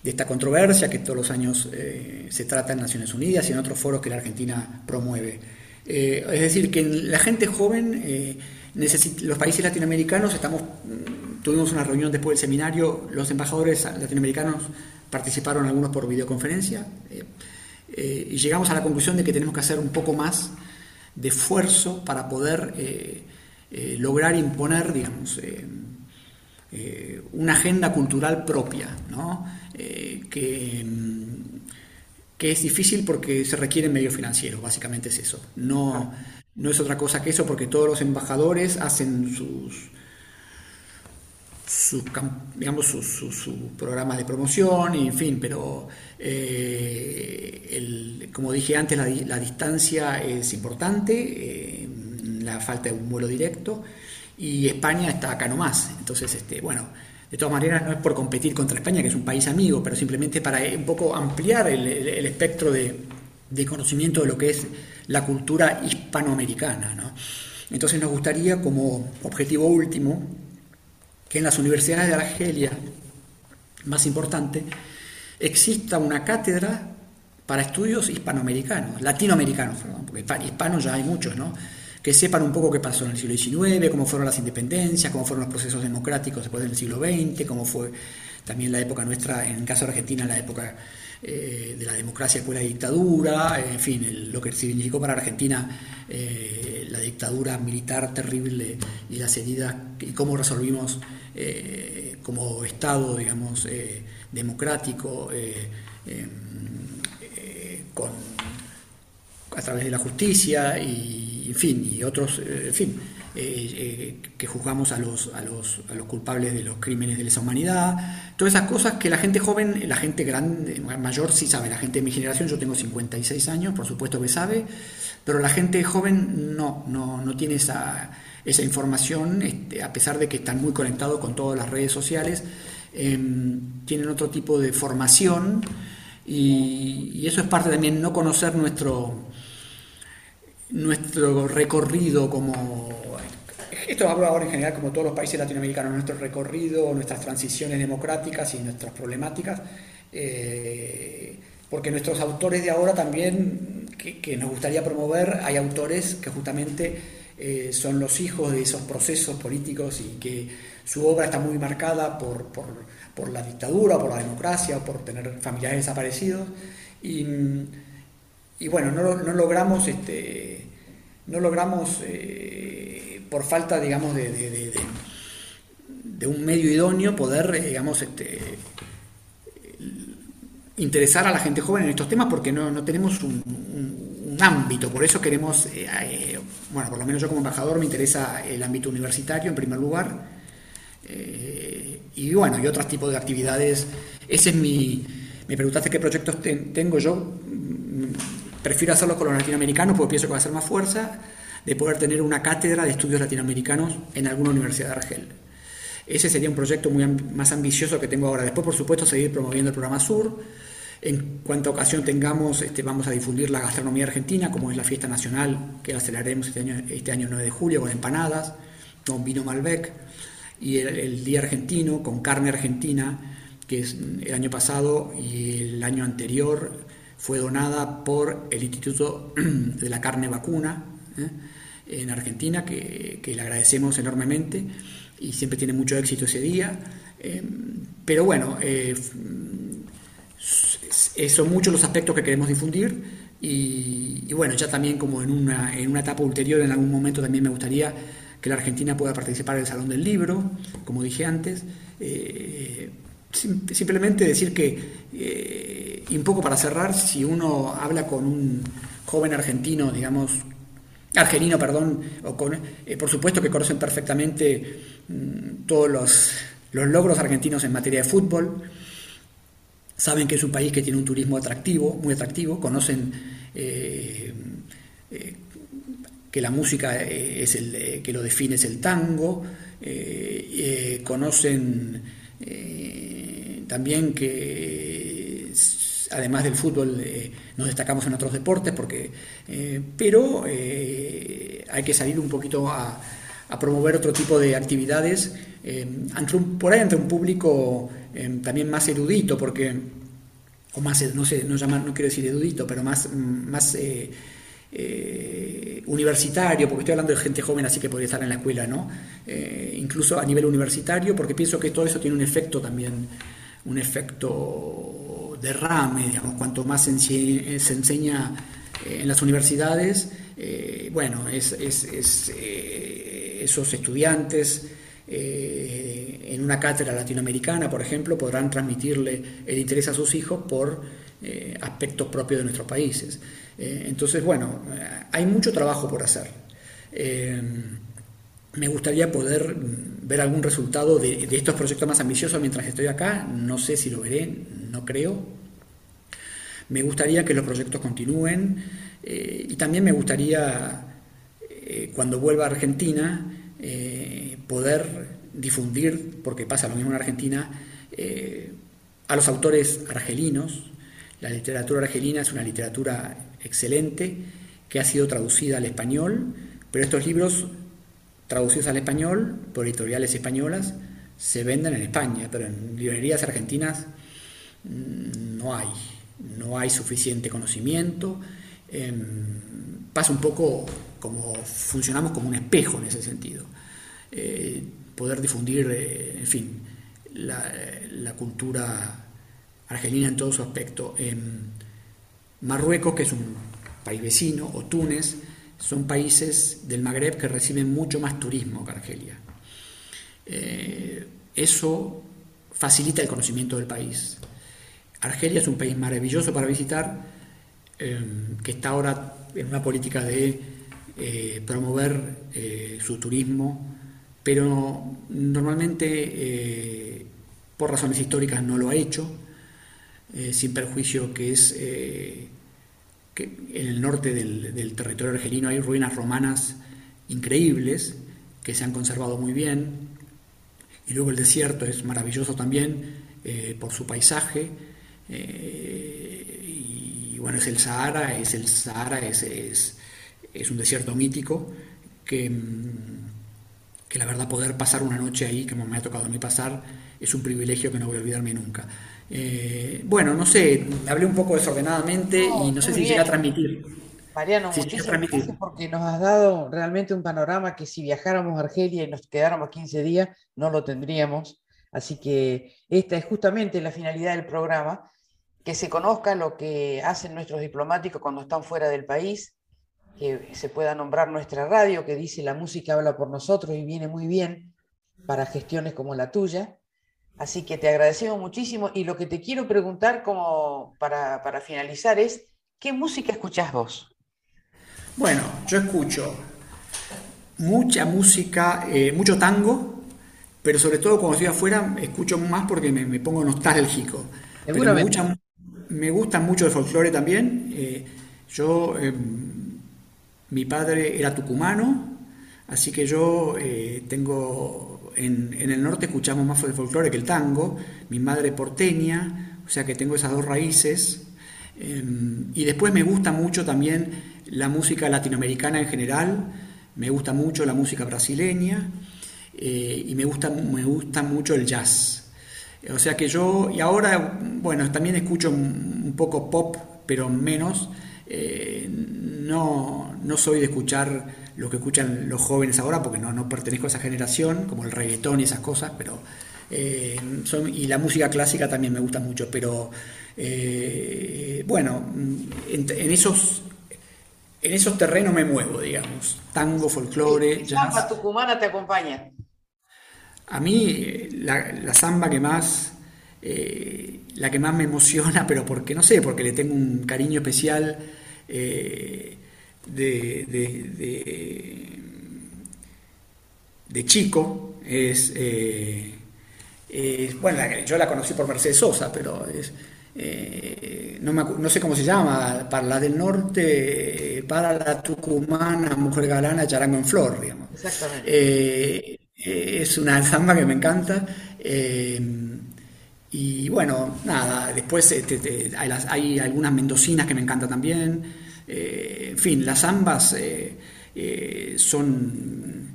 de esta controversia que todos los años eh, se trata en Naciones Unidas y en otros foros que la Argentina promueve. Eh, es decir, que la gente joven, eh, los países latinoamericanos estamos Tuvimos una reunión después del seminario, los embajadores latinoamericanos participaron algunos por videoconferencia eh, eh, y llegamos a la conclusión de que tenemos que hacer un poco más de esfuerzo para poder eh, lograr imponer, digamos, una agenda cultural propia, ¿no? que, que, es difícil porque se requieren medios financieros, básicamente es eso. No, no es otra cosa que eso porque todos los embajadores hacen sus, su, digamos, su, programa de promoción, y en fin, pero eh, como dije antes, la, distancia es importante, eh, la falta de un vuelo directo, y España está acá nomás. Entonces, este, bueno, de todas maneras no es por competir contra España, que es un país amigo, pero simplemente para un poco ampliar el, espectro de, conocimiento de lo que es la cultura hispanoamericana. ¿no? Entonces nos gustaría como objetivo último que en las universidades de Argelia, más importante, exista una cátedra para estudios hispanoamericanos, latinoamericanos, perdón, porque hispanos ya hay muchos, ¿no? que sepan un poco qué pasó en el siglo XIX, cómo fueron las independencias, cómo fueron los procesos democráticos después del siglo XX, cómo fue también la época nuestra, en el caso de Argentina, la época eh, de la democracia fue la dictadura, en fin, lo que significó para Argentina eh, la dictadura militar terrible y las heridas, y cómo resolvimos eh, como Estado, digamos, democrático, em, con, a través de la justicia y, en fin, y otros, en fin, eh, eh, que juzgamos a los, a, los, a los culpables de los crímenes de lesa humanidad, todas esas cosas que la gente joven, la gente grande, mayor sí sabe, la gente de mi generación, yo tengo 56 años, por supuesto que sabe, pero la gente joven no, no, no tiene esa, esa información, este, a pesar de que están muy conectados con todas las redes sociales, em, tienen otro tipo de formación y, eso es parte también no conocer nuestro nuestro recorrido como esto hablo ahora en general como todos los países latinoamericanos, nuestro recorrido, nuestras transiciones democráticas y nuestras problemáticas, eh, porque nuestros autores de ahora también, que, nos gustaría promover, hay autores que justamente eh, son los hijos de esos procesos políticos y que su obra está muy marcada por, por, la dictadura, por la democracia, por tener familiares desaparecidos. Y, y bueno, no, no logramos, este, no logramos eh, por falta, digamos, de, de, un medio idóneo poder, eh, digamos, este, interesar a la gente joven en estos temas porque no, no tenemos un, ámbito, por eso queremos, bueno, por lo menos yo como embajador me interesa el ámbito universitario en primer lugar, y bueno, y otros tipos de actividades. Ese es mi, me preguntaste qué proyectos tengo yo Prefiero hacerlo con los latinoamericanos porque pienso que va a ser más fuerza de poder tener una cátedra de estudios latinoamericanos en alguna universidad de Argel. Ese sería un proyecto muy más ambicioso que tengo ahora. Después, por supuesto, seguir promoviendo el programa Sur. En cuanto ocasión tengamos, este, vamos a difundir la gastronomía argentina, como es la fiesta nacional, que la celebraremos este año, este año 9 de julio, con empanadas, con vino Malbec, y el, Día Argentino, con carne argentina, que es el año pasado y el año anterior fue donada por el Instituto <clears throat> de la Carne Vacuna ¿eh? en Argentina, que, le agradecemos enormemente y siempre tiene mucho éxito ese día. Eh, pero bueno, eh, son muchos los aspectos que queremos difundir y, bueno, ya también como en una, en una etapa ulterior, en algún momento también me gustaría que la Argentina pueda participar en el Salón del Libro, como dije antes. simplemente decir que y un poco para cerrar, si uno habla con un joven argentino, digamos, argelino, perdón, o con, eh, por supuesto que conocen perfectamente mm, todos los, logros argentinos en materia de fútbol, saben que es un país que tiene un turismo atractivo, muy atractivo, conocen eh, eh, que la música es el que lo define es el tango, conocen también que además del fútbol eh, nos destacamos en otros deportes, porque, eh, pero eh, hay que salir un poquito a, promover otro tipo de actividades, por ahí ante un público también más erudito, porque, o más, no sé, no, llamar, no quiero decir erudito, pero más, más universitario, porque estoy hablando de gente joven, así que podría estar en la escuela, ¿no? incluso a nivel universitario, porque pienso que todo eso tiene un efecto también, un efecto derrame, digamos, cuanto más se, enseña eh, en las universidades, eh, bueno, es, eh, esos estudiantes en una cátedra latinoamericana, por ejemplo, podrán transmitirle el interés a sus hijos por aspectos propios de nuestros países. entonces, bueno, hay mucho trabajo por hacer. me gustaría poder ver algún resultado de, estos proyectos más ambiciosos mientras estoy acá. No sé si lo veré, no creo. Me gustaría que los proyectos continúen eh, y también me gustaría, eh, cuando vuelva a Argentina, eh, poder difundir, porque pasa lo mismo en Argentina, a los autores argelinos. La literatura argelina es una literatura excelente que ha sido traducida al español, pero estos libros traducidos al español por editoriales españolas, se venden en España, pero en librerías argentinas mm, no hay, no hay suficiente conocimiento. Em, pasa un poco como funcionamos como un espejo en ese sentido. Eh, poder difundir, eh, en fin, la, cultura argelina en todo su aspecto. En Marruecos, que es un país vecino, o Túnez, son países del Magreb que reciben mucho más turismo que Argelia. Eh, eso facilita el conocimiento del país. Argelia es un país maravilloso para visitar, eh, que está ahora en una política de promover su turismo, pero normalmente por razones históricas no lo ha hecho, sin perjuicio que es que en el norte del, territorio argelino hay ruinas romanas increíbles que se han conservado muy bien. Y luego el desierto es maravilloso también eh, por su paisaje. Eh, y bueno, es el Sahara, es el Sahara, es, es, un desierto mítico que, que la verdad poder pasar una noche ahí, como me ha tocado a mí pasar, es un privilegio que no voy a olvidarme nunca. Eh, bueno, no sé, hablé un poco desordenadamente y no sé si llega a transmitir. Mariano, muchísimas gracias porque nos has dado realmente un panorama que si viajáramos a Argelia y nos quedáramos 15 días, no lo tendríamos. Así que esta es justamente la finalidad del programa, que se conozca lo que hacen nuestros diplomáticos cuando están fuera del país, que se pueda nombrar nuestra radio, que dice la música habla por nosotros y viene muy bien para gestiones como la tuya. Así que te agradecemos muchísimo y lo que te quiero preguntar como para, finalizar es, ¿qué música escuchás vos? Bueno, yo escucho mucha música, eh, mucho tango, pero sobre todo cuando estoy afuera escucho más porque me, pongo nostálgico. Pero me, me, gusta mucho el folclore también. Eh, yo, em, mi padre era tucumano, así que yo eh, tengo en, el norte escuchamos más el folclore que el tango, mi madre porteña, o sea que tengo esas dos raíces. Em, y después me gusta mucho también la música latinoamericana en general, me gusta mucho la música brasileña eh, y me gusta, me gusta mucho el jazz. O sea que yo, y ahora, bueno, también escucho un, poco pop, pero menos. Eh, no, no soy de escuchar lo que escuchan los jóvenes ahora, porque no, no pertenezco a esa generación, como el reggaetón y esas cosas, pero eh, y la música clásica también me gusta mucho, pero eh, bueno, en, esos en esos terrenos me muevo, digamos, tango, folclore, ¿Qué samba tucumana te acompaña? A mí la, la samba que más eh, la que más me emociona, pero porque no sé, porque le tengo un cariño especial de, de, chico es, eh, bueno, yo la conocí por Mercedes Sosa, pero es, eh, no, no, sé cómo se llama, para la del norte, para la tucumana, mujer galana, charango en flor, digamos. Exactamente. Eh, es una <laughs> samba que me encanta. Y bueno, nada, después este, hay, hay, algunas mendocinas que me encantan también. Eh, en fin, las ambas eh, eh, son,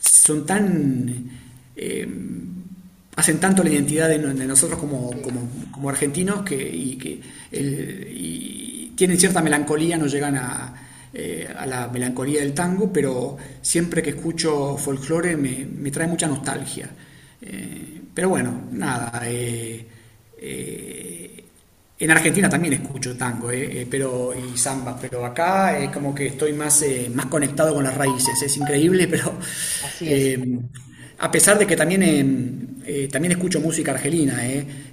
son tan... hacen tanto la identidad de, nosotros como, argentinos que, y que tienen cierta melancolía, no llegan a, la melancolía del tango, pero siempre que escucho folclore me, trae mucha nostalgia. Pero bueno, nada. En Argentina también escucho tango, eh, eh, pero y samba, pero acá es como que estoy más, eh, más conectado con las raíces. Es increíble, <laughs> pero a pesar de que también, eh, también escucho música argelina,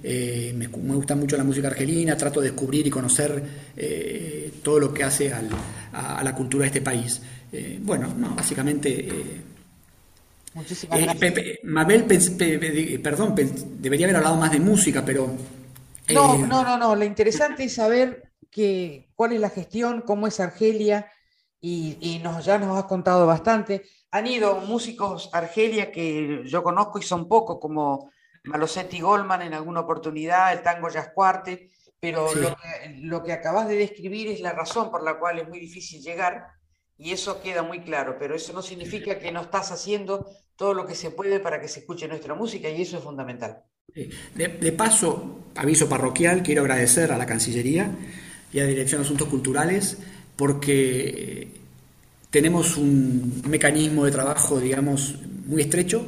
me, me, gusta mucho la música argelina, trato de descubrir y conocer todo lo que hace al, a, la cultura de este país. bueno, no, básicamente... Muchísimas gracias. Mabel, perdón, debería haber hablado más de música, pero... No, no, no, no, lo interesante es saber que, cuál es la gestión, cómo es Argelia, y, nos, ya nos has contado bastante. Han ido músicos Argelia que yo conozco y son pocos, como Malosetti Goldman en alguna oportunidad, el tango Jazz Cuarte, pero lo, que, lo que acabas de describir es la razón por la cual es muy difícil llegar y eso queda muy claro, pero eso no significa que no estás haciendo todo lo que se puede para que se escuche nuestra música y eso es fundamental. De, paso, aviso parroquial, quiero agradecer a la Cancillería y a la Dirección de Asuntos Culturales porque tenemos un mecanismo de trabajo, digamos, muy estrecho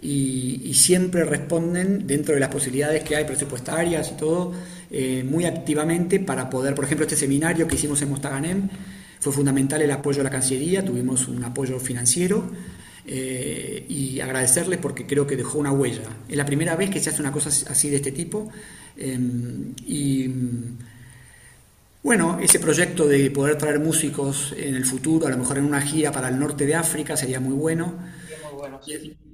y, siempre responden dentro de las posibilidades que hay presupuestarias y todo, eh, muy activamente para poder, por ejemplo, este seminario que hicimos en Mostaganem, fue fundamental el apoyo de la Cancillería, tuvimos un apoyo financiero eh, y agradecerles porque creo que dejó una huella. Es la primera vez que se hace una cosa así de este tipo em, y bueno, ese proyecto de poder traer músicos en el futuro, a lo mejor en una gira para el norte de África, sería muy bueno. Sería muy bueno.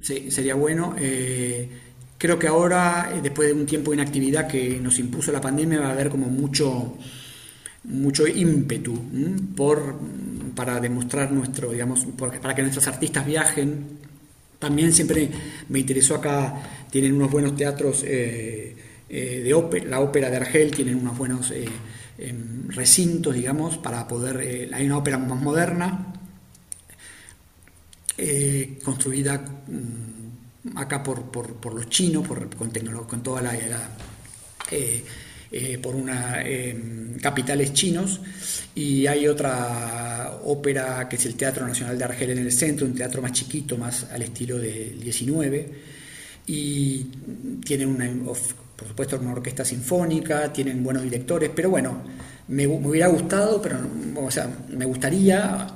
Sí, sería bueno. Eh, creo que ahora, eh, después de un tiempo de inactividad que nos impuso la pandemia, va a haber como mucho, mucho ímpetu por, para demostrar nuestro, digamos, para que nuestros artistas viajen. También siempre me interesó acá, tienen unos buenos teatros eh, de ópera, la ópera de Argel, tienen unos buenos recintos, digamos, para poder... Eh, hay una ópera más moderna, eh, construida mm, acá por, por, los chinos, por, con, con toda la... Eh, por una em, capitales chinos y hay otra ópera que es el Teatro Nacional de Argel en el centro, un teatro más chiquito, más al estilo del 19 y tiene una por supuesto una orquesta sinfónica, tienen buenos directores, pero bueno, me, hubiera gustado, pero o sea, me gustaría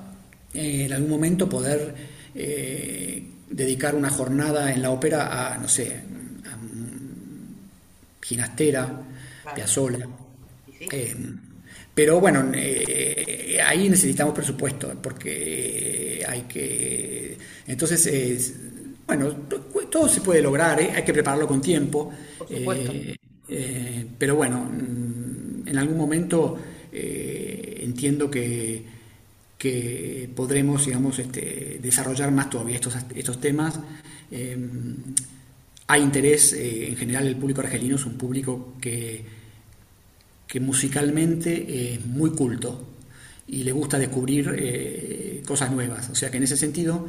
eh, en algún momento poder eh, dedicar una jornada en la ópera a, no sé, a Ginastera, Piazzolla. Eh, pero bueno, ahí necesitamos presupuesto, porque hay que... Entonces, bueno, todo se puede lograr, hay que prepararlo con tiempo. Eh, eh, pero bueno, mm, en algún momento eh, entiendo que, podremos, digamos, este, desarrollar más todavía estos, estos temas. hay interés, en general el público argelino es un público que, que musicalmente es muy culto y le gusta descubrir cosas nuevas. O sea que en ese sentido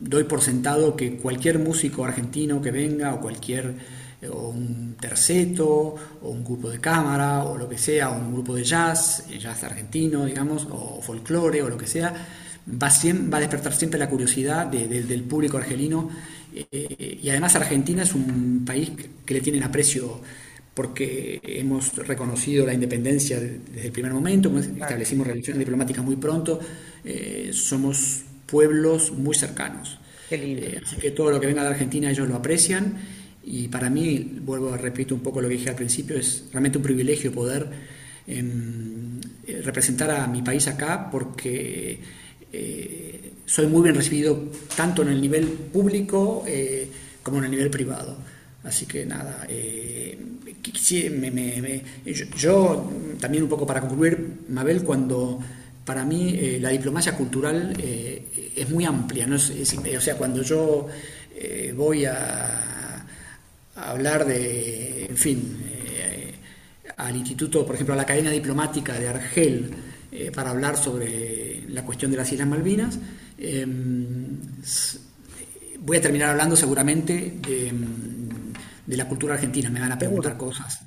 doy por sentado que cualquier músico argentino que venga o cualquier eh, un terceto o un grupo de cámara o lo que sea, o un grupo de jazz, eh, jazz argentino, digamos, o folclore o lo que sea, va, va a despertar siempre la curiosidad del público argelino eh, y además Argentina es un país que le tienen aprecio porque hemos reconocido la independencia desde el primer momento, establecimos relaciones diplomáticas muy pronto, somos pueblos muy cercanos. Eh, así que todo lo que venga de Argentina ellos lo aprecian y para mí, vuelvo a repito un poco lo que dije al principio, es realmente un privilegio poder em, eh, representar a mi país acá porque eh, soy muy bien recibido tanto en el nivel público como en el nivel privado. Así que nada, yo, yo, también un poco para concluir, Mabel, cuando para mí eh, la diplomacia cultural eh, es muy amplia. ¿no? o sea, cuando yo eh, voy a, hablar de, en fin, al instituto, por ejemplo, a la Academia Diplomática de Argel, para hablar sobre la cuestión de las Islas Malvinas, em, voy a terminar hablando seguramente de, de, la cultura argentina, me van a preguntar cosas.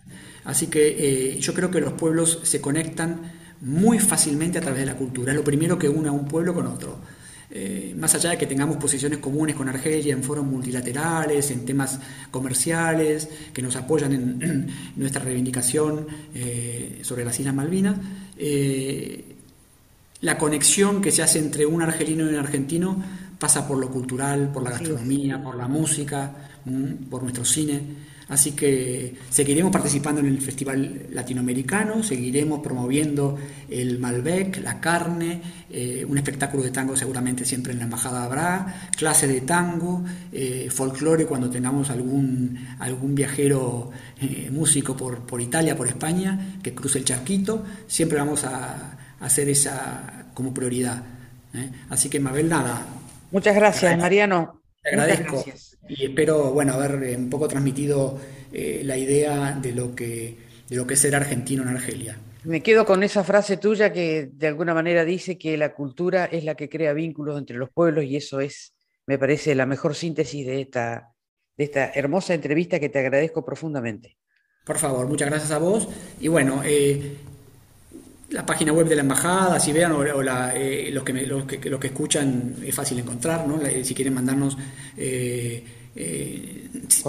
Así que yo creo que los pueblos se conectan muy fácilmente a través de la cultura. Es lo primero que une a un pueblo con otro. Eh, más allá de que tengamos posiciones comunes con Argelia en foros multilaterales, en temas comerciales, que nos apoyan en, <clears throat> nuestra reivindicación eh, sobre las Islas Malvinas, eh, la conexión que se hace entre un argelino y un argentino pasa por lo cultural, por la gastronomía, por la música, por nuestro cine. Así que seguiremos participando en el Festival Latinoamericano, seguiremos promoviendo el Malbec, la carne, eh, un espectáculo de tango seguramente siempre en la Embajada habrá, clase de tango, eh, folclore cuando tengamos algún, algún viajero eh, músico por, por Italia, por España, que cruce el charquito, siempre vamos a, hacer esa como prioridad. Así que Mabel, nada. Muchas gracias, Mariano. Te agradezco y espero bueno haber eh, un poco transmitido eh, la idea de lo que de lo que es ser argentino en Argelia. Me quedo con esa frase tuya que de alguna manera dice que la cultura es la que crea vínculos entre los pueblos y eso es, me parece, la mejor síntesis de esta, de esta hermosa entrevista que te agradezco profundamente. Por favor, muchas gracias a vos. Y bueno, eh, la página web de la embajada, si vean, o, los, que los, que, los que escuchan es fácil encontrar, ¿no? si quieren mandarnos eh, eh,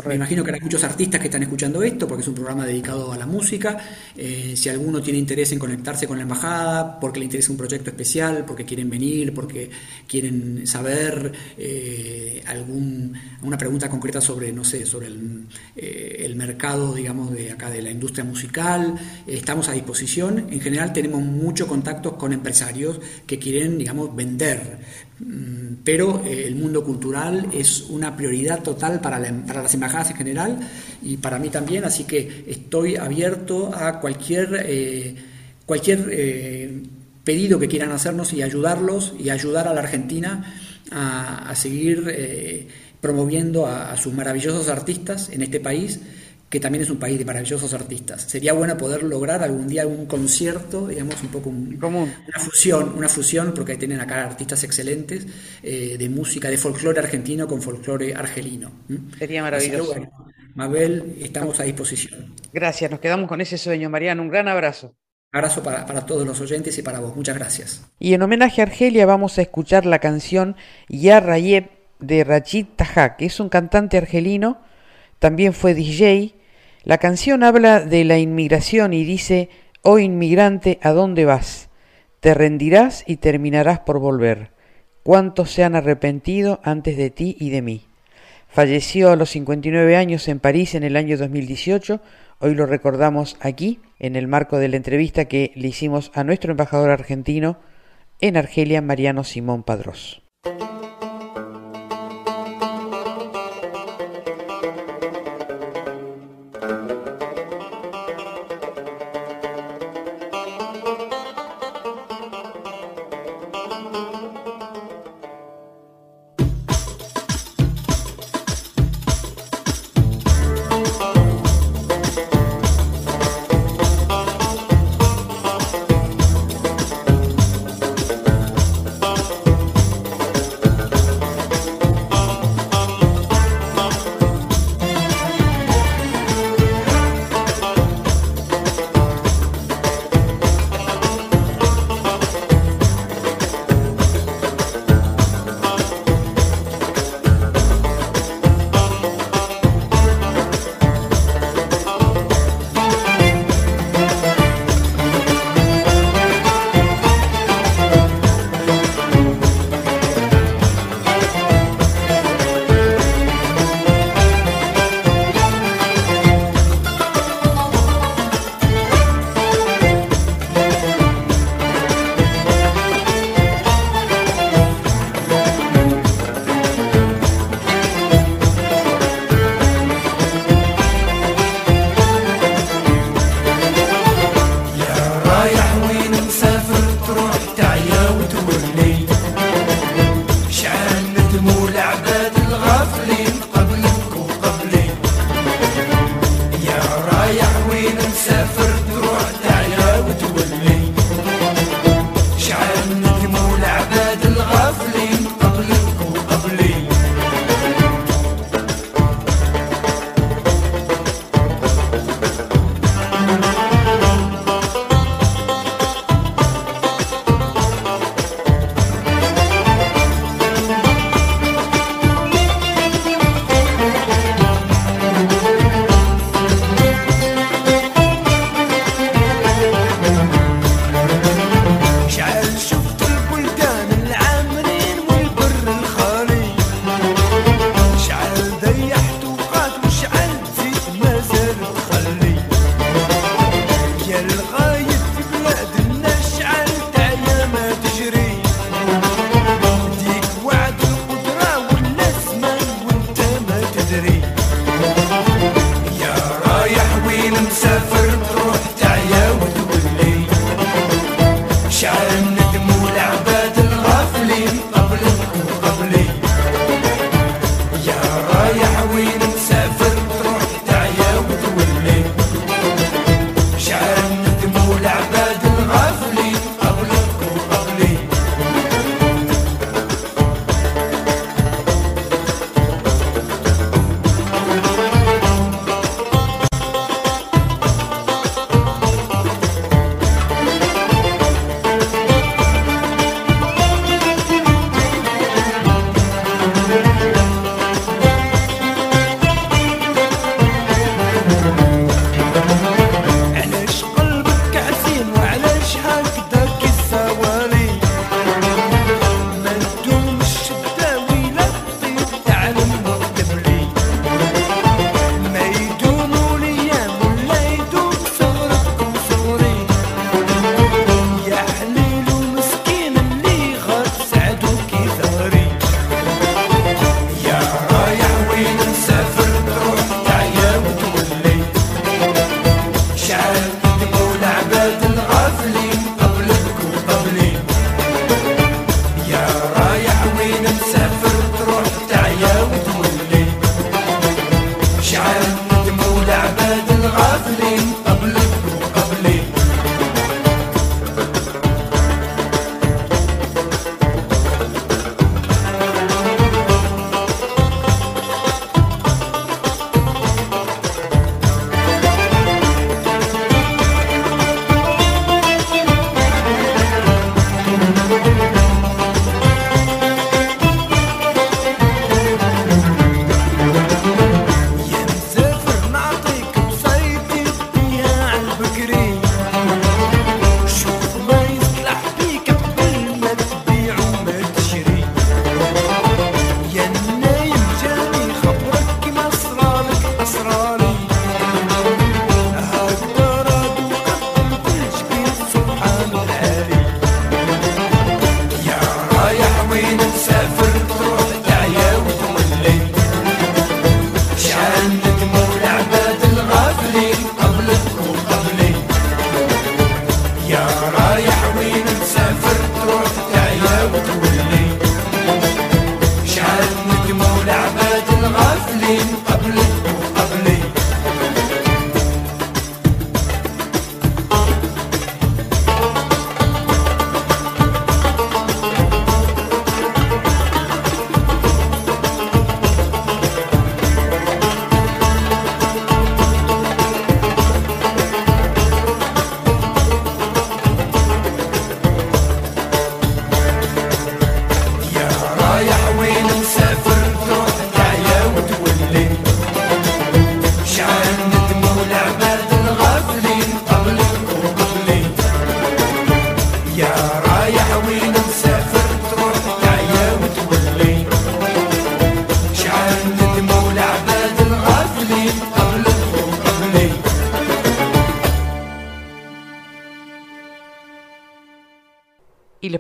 me imagino que hay muchos artistas que están escuchando esto porque es un programa dedicado a la música. Eh, si alguno tiene interés en conectarse con la embajada, porque le interesa un proyecto especial, porque quieren venir, porque quieren saber eh, algún, una pregunta concreta sobre, no sé, sobre el, el, mercado, digamos, de acá de la industria musical, estamos a disposición. En general tenemos muchos contactos con empresarios que quieren, digamos, vender pero eh, el mundo cultural es una prioridad total para, para, las embajadas en general y para mí también, así que estoy abierto a cualquier, eh, cualquier eh, pedido que quieran hacernos y ayudarlos y ayudar a la Argentina a, seguir promoviendo a sus maravillosos artistas en este país que también es un país de maravillosos artistas. Sería bueno poder lograr algún día algún concierto, digamos, un poco una fusión, una fusión, porque ahí tienen acá artistas excelentes eh, de música, de folclore argentino con folclore argelino. Sería maravilloso. Mabel, estamos a disposición. Gracias, nos quedamos con ese sueño, Mariano. Un gran abrazo. Abrazo para, para, todos los oyentes y para vos. Muchas gracias. Y en homenaje a Argelia vamos a escuchar la canción Ya Rayeb de Rachid Taha, que es un cantante argelino, también fue DJ la canción habla de la inmigración y dice, oh inmigrante, ¿a dónde vas? Te rendirás y terminarás por volver. ¿Cuántos se han arrepentido antes de ti y de mí? Falleció a los 59 años en París en el año 2018. Hoy lo recordamos aquí, en el marco de la entrevista que le hicimos a nuestro embajador argentino en Argelia, Mariano Simón Padrós.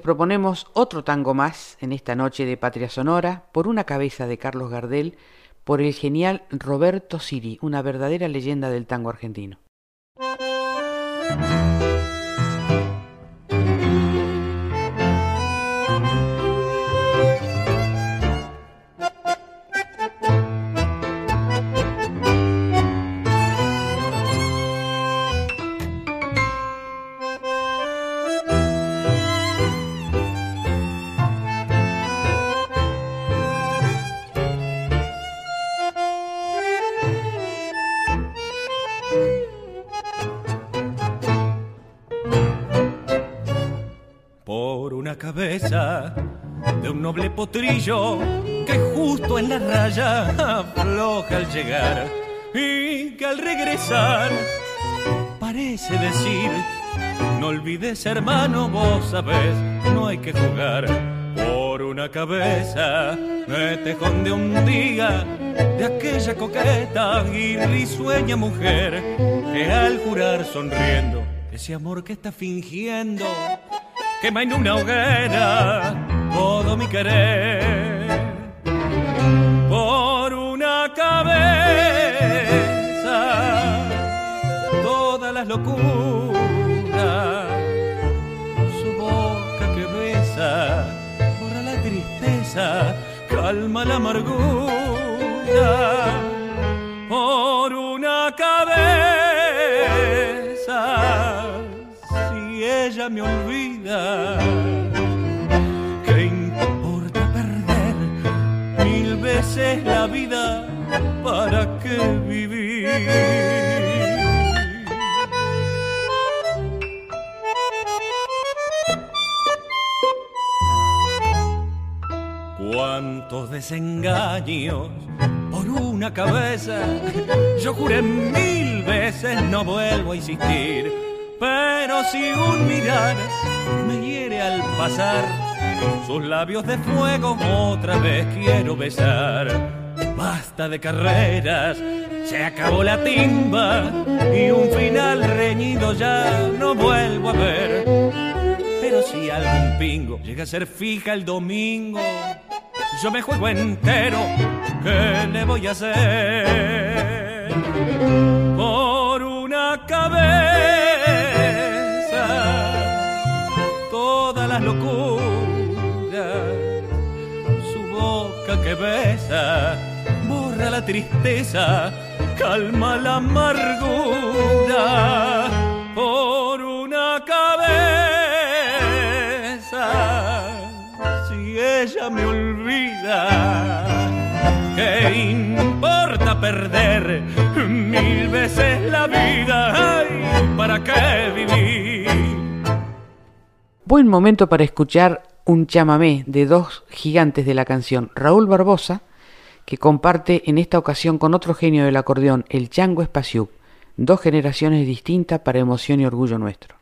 Proponemos otro tango más en esta noche de Patria Sonora por una cabeza de Carlos Gardel por el genial Roberto Siri, una verdadera leyenda del tango argentino. Afloja al llegar y que al regresar parece decir no olvides hermano vos sabés no hay que jugar por una cabeza. Me te de un día de aquella coqueta y risueña mujer que al jurar sonriendo ese amor que está fingiendo quema en una hoguera todo mi querer cabeza las locuras. Su boca que besa, borra la tristeza, calma la amargura. Por una cabeza, si ella me olvida, ¿qué importa perder mil veces la vida? ¿Para qué vivir? Cuántos desengaños por una cabeza. Yo juré mil veces no vuelvo a insistir. Pero si un mirar me hiere al pasar, sus labios de fuego otra vez quiero besar. Basta de carreras, se acabó la timba y un final reñido ya no vuelvo a ver. Pero si algún pingo llega a ser fija el domingo, yo me juego entero, ¿qué le voy a hacer? Por una cabeza, todas las locuras, su boca que besa, la tristeza, calma la amargura. Por una cabeza, si ella me olvida, ¿qué importa perder mil veces la vida? Ay, ¿para qué vivir? Buen momento para escuchar un chamamé de dos gigantes de la canción, Raúl Barbosa, que comparte en esta ocasión con otro genio del acordeón, el Chango Espaciú, dos generaciones distintas para emoción y orgullo nuestro.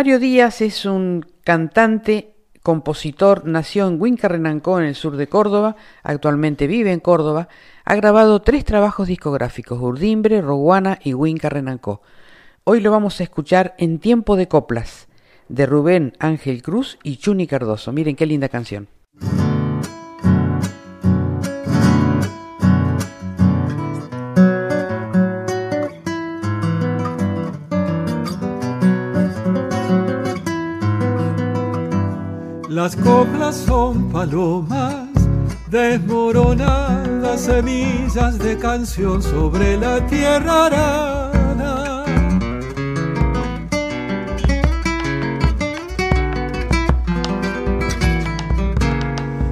Mario Díaz es un cantante, compositor, nació en Huincarrenancó, en el sur de Córdoba, actualmente vive en Córdoba, ha grabado tres trabajos discográficos, Urdimbre, Roguana y Huincarrenancó. Hoy lo vamos a escuchar en Tiempo de Coplas, de Rubén Ángel Cruz y Chuni Cardoso. Miren qué linda canción. Las coplas son palomas desmoronadas, semillas de canción sobre la tierra arada.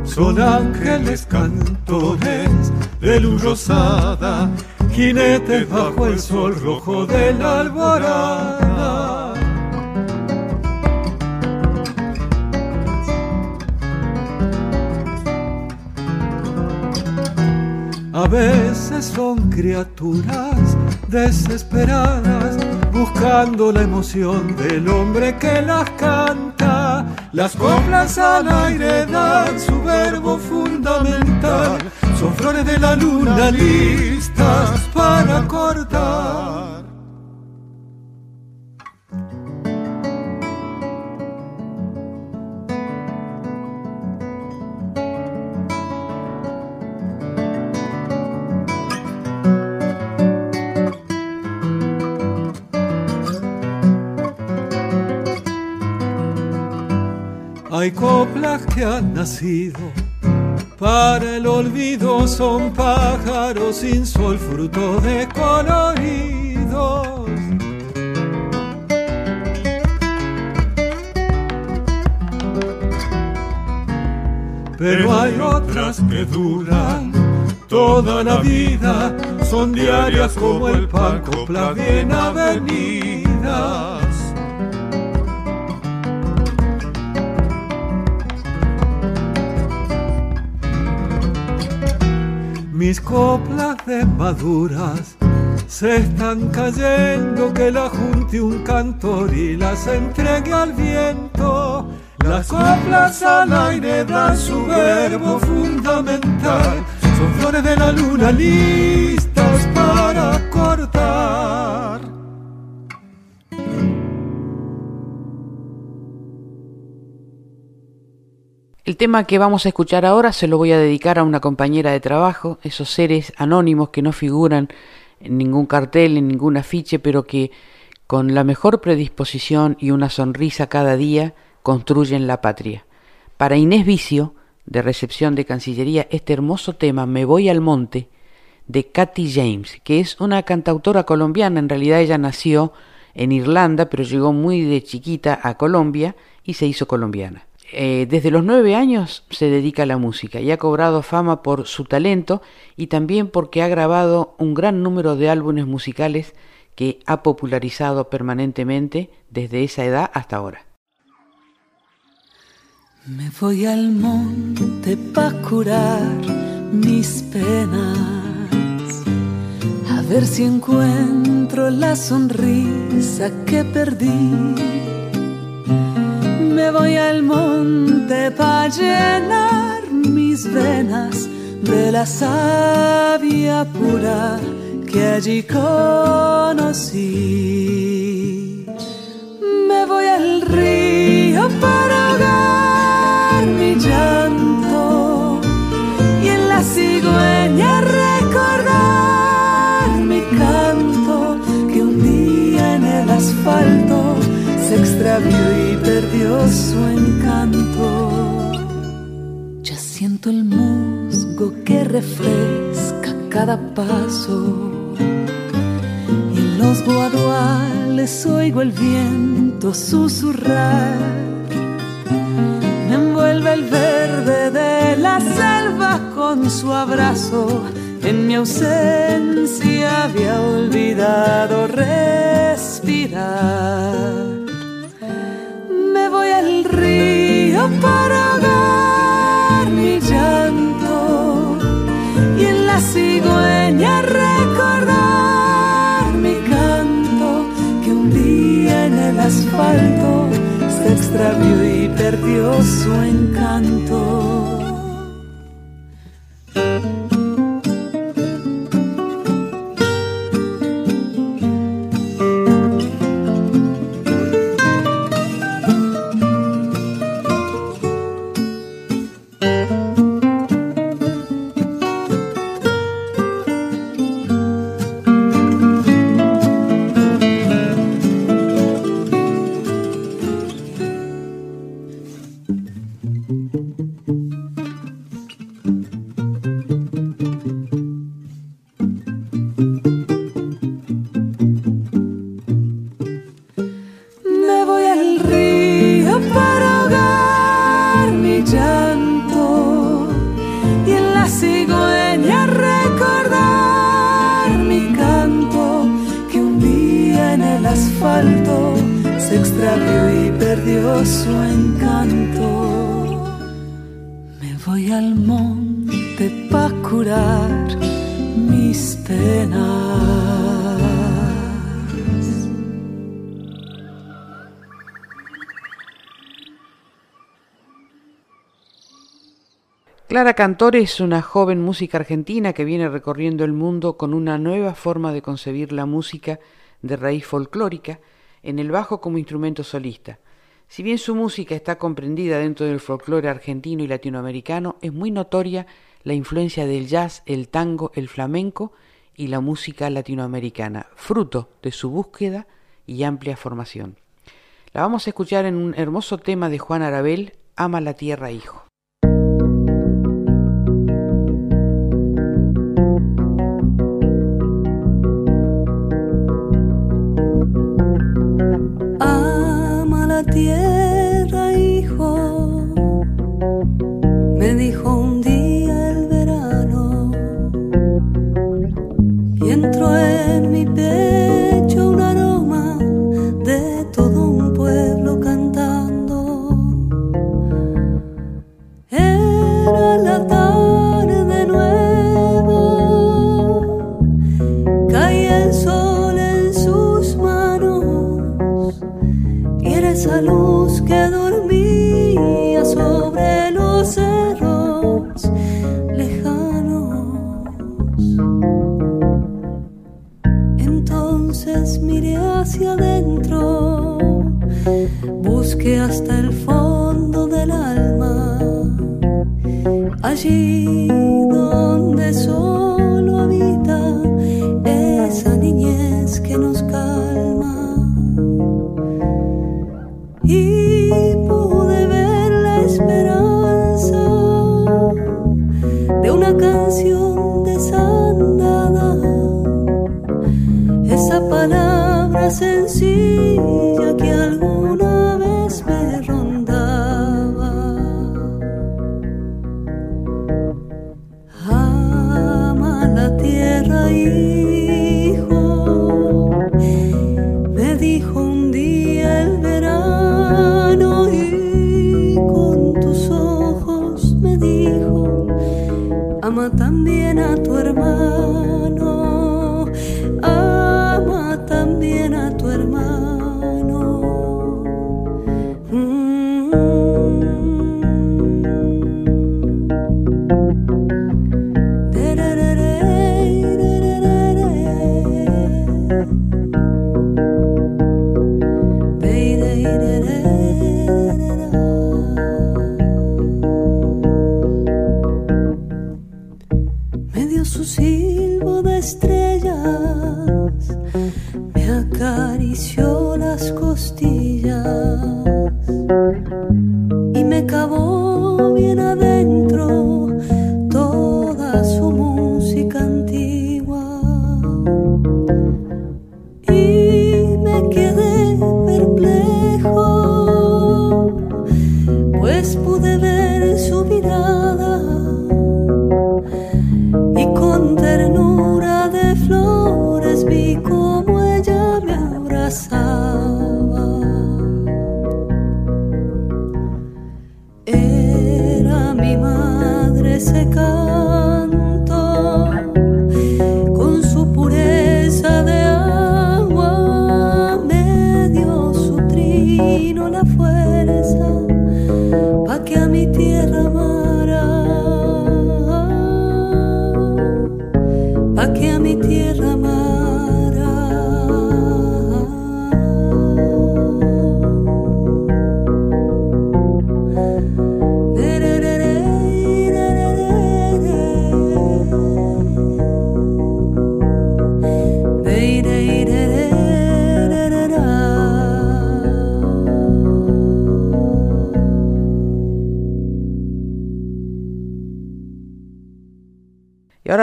Son ángeles cantores de luz rosada, jinetes bajo el sol rojo de la alborada. Veces son criaturas desesperadas buscando la emoción del hombre que las canta. Las coplas al aire dan su verbo fundamental. Son flores de la luna listas para cortar. Hay coplas que han nacido para el olvido, son pájaros sin sol, fruto de coloridos. Pero hay otras que duran toda la vida, son diarias como el pan, coplas bien avenidas. Mis coplas de maduras se están cayendo, que la junte un cantor y las entregue al viento. Las coplas al aire dan su verbo fundamental, son flores de la luna listas para tema que vamos a escuchar ahora se lo voy a dedicar a una compañera de trabajo, esos seres anónimos que no figuran en ningún cartel, en ningún afiche, pero que con la mejor predisposición y una sonrisa cada día construyen la patria. Para Inés Vicio, de recepción de Cancillería, este hermoso tema Me voy al monte, de Katy James, que es una cantautora colombiana, en realidad ella nació en Irlanda, pero llegó muy de chiquita a Colombia y se hizo colombiana. Eh, desde los nueve años se dedica a la música y ha cobrado fama por su talento y también porque ha grabado un gran número de álbumes musicales que ha popularizado permanentemente desde esa edad hasta ahora. Me voy al monte para curar mis penas, a ver si encuentro la sonrisa que perdí me voy al monte para llenar mis venas de la savia pura que allí conocí. Me voy al río para ahogar mi llanto y en la cigüeña recordar mi canto que un día en el asfalto se extravió su encanto. Ya siento el musgo que refresca cada paso. Y en los guaduales oigo el viento susurrar. Me envuelve el verde de la selva con su abrazo. En mi ausencia había olvidado respirar río para ahogar mi llanto y en la cigüeña recordar mi canto que un día en el asfalto se extravió y perdió su encanto. Clara Cantor es una joven música argentina que viene recorriendo el mundo con una nueva forma de concebir la música de raíz folclórica en el bajo como instrumento solista. Si bien su música está comprendida dentro del folclore argentino y latinoamericano, es muy notoria la influencia del jazz, el tango, el flamenco y la música latinoamericana, fruto de su búsqueda y amplia formación. La vamos a escuchar en un hermoso tema de Juan Arabel, Ama la Tierra Hijo. Tierra, hijo, me dijo un día el verano, y entró en mi pecho hasta el fondo del alma, allí donde solo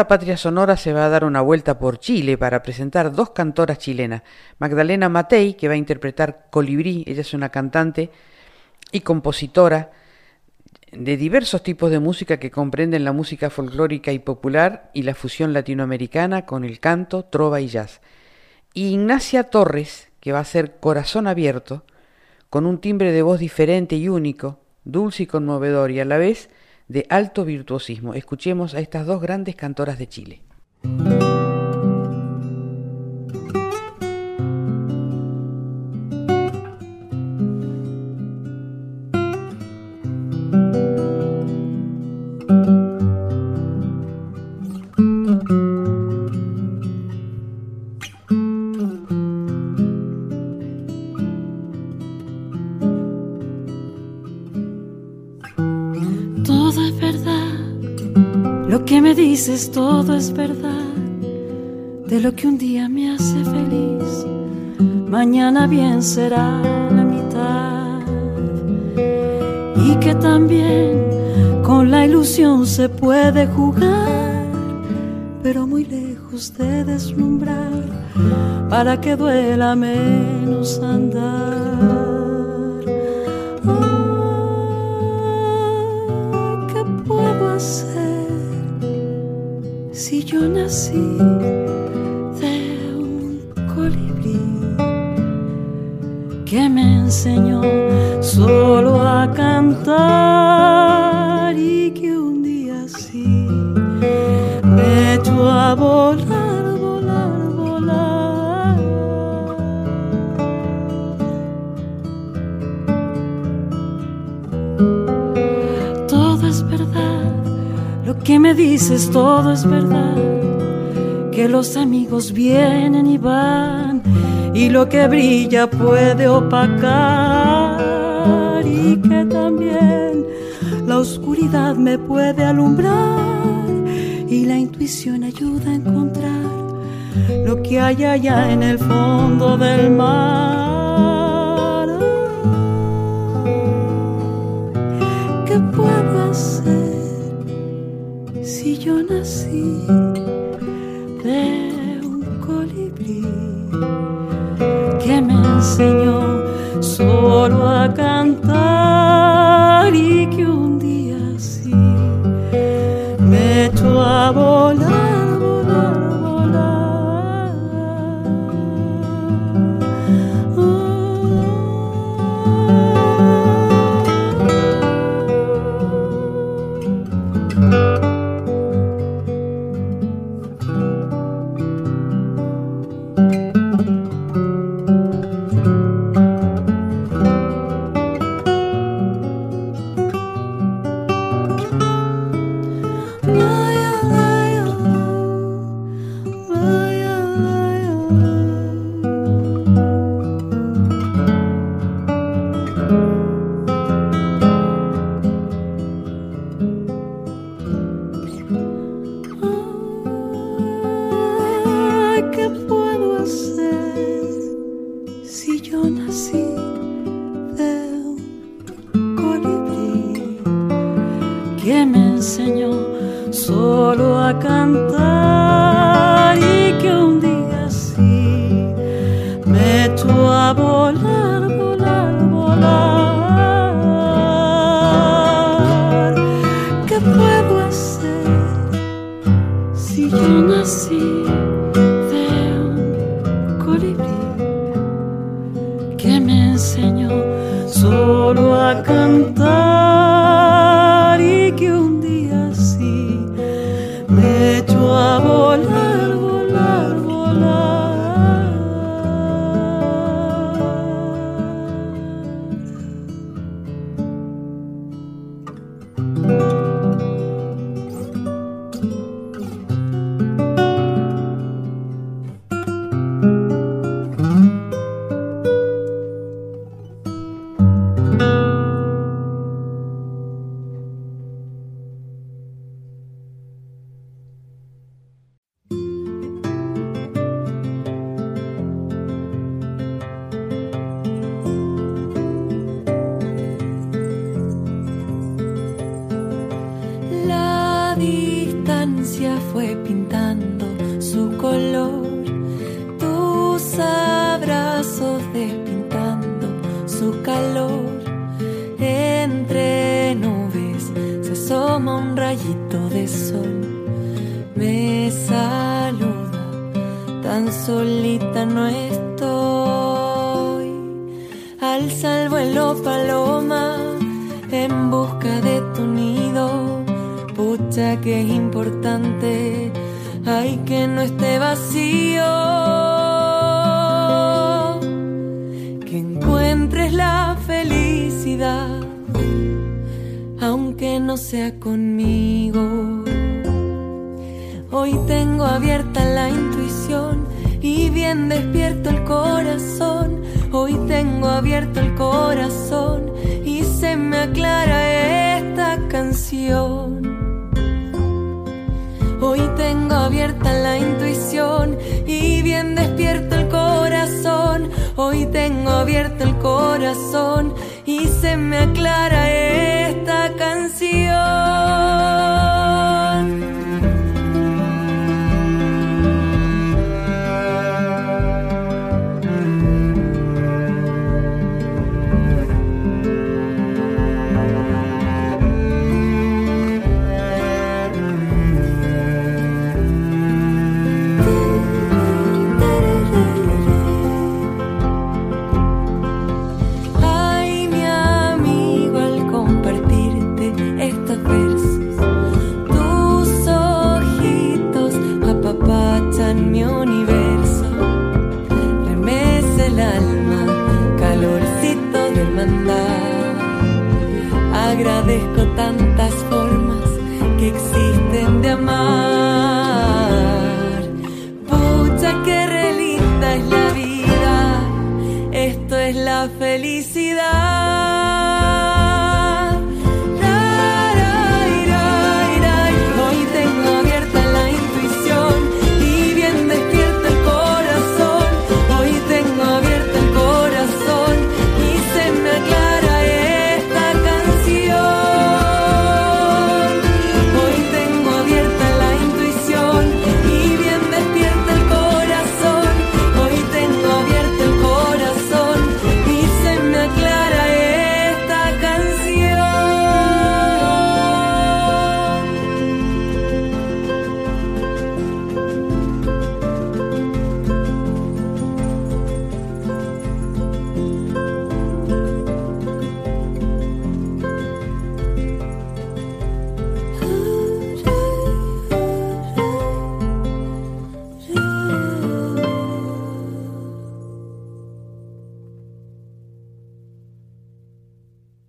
Patria Sonora se va a dar una vuelta por Chile para presentar dos cantoras chilenas. Magdalena Matei, que va a interpretar Colibrí, ella es una cantante y compositora de diversos tipos de música que comprenden la música folclórica y popular y la fusión latinoamericana con el canto, trova y jazz. Y Ignacia Torres, que va a ser Corazón Abierto, con un timbre de voz diferente y único, dulce y conmovedor y a la vez de alto virtuosismo. Escuchemos a estas dos grandes cantoras de Chile. Dices todo es verdad, de lo que un día me hace feliz, mañana bien será la mitad. Y que también con la ilusión se puede jugar, pero muy lejos de deslumbrar, para que duela menos andar. Yo que brilla puede opacar y que también la oscuridad me puede alumbrar y la intuición ayuda a encontrar lo que hay allá en el fondo del mar. ¿Qué puedo hacer si yo nací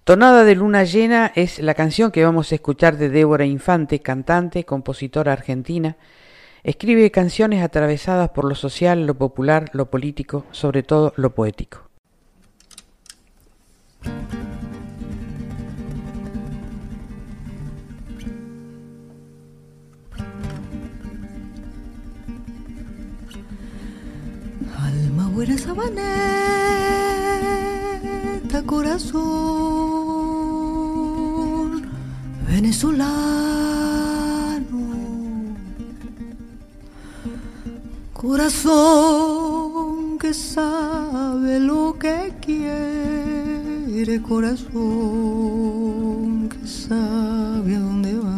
Tonada de Luna Llena es la canción que vamos a escuchar de Débora Infante, cantante, compositora argentina. Escribe canciones atravesadas por lo social, lo popular, lo político, sobre todo lo poético. Alma buena corazón venezolano, corazón que sabe lo que quiere, corazón que sabe a dónde va.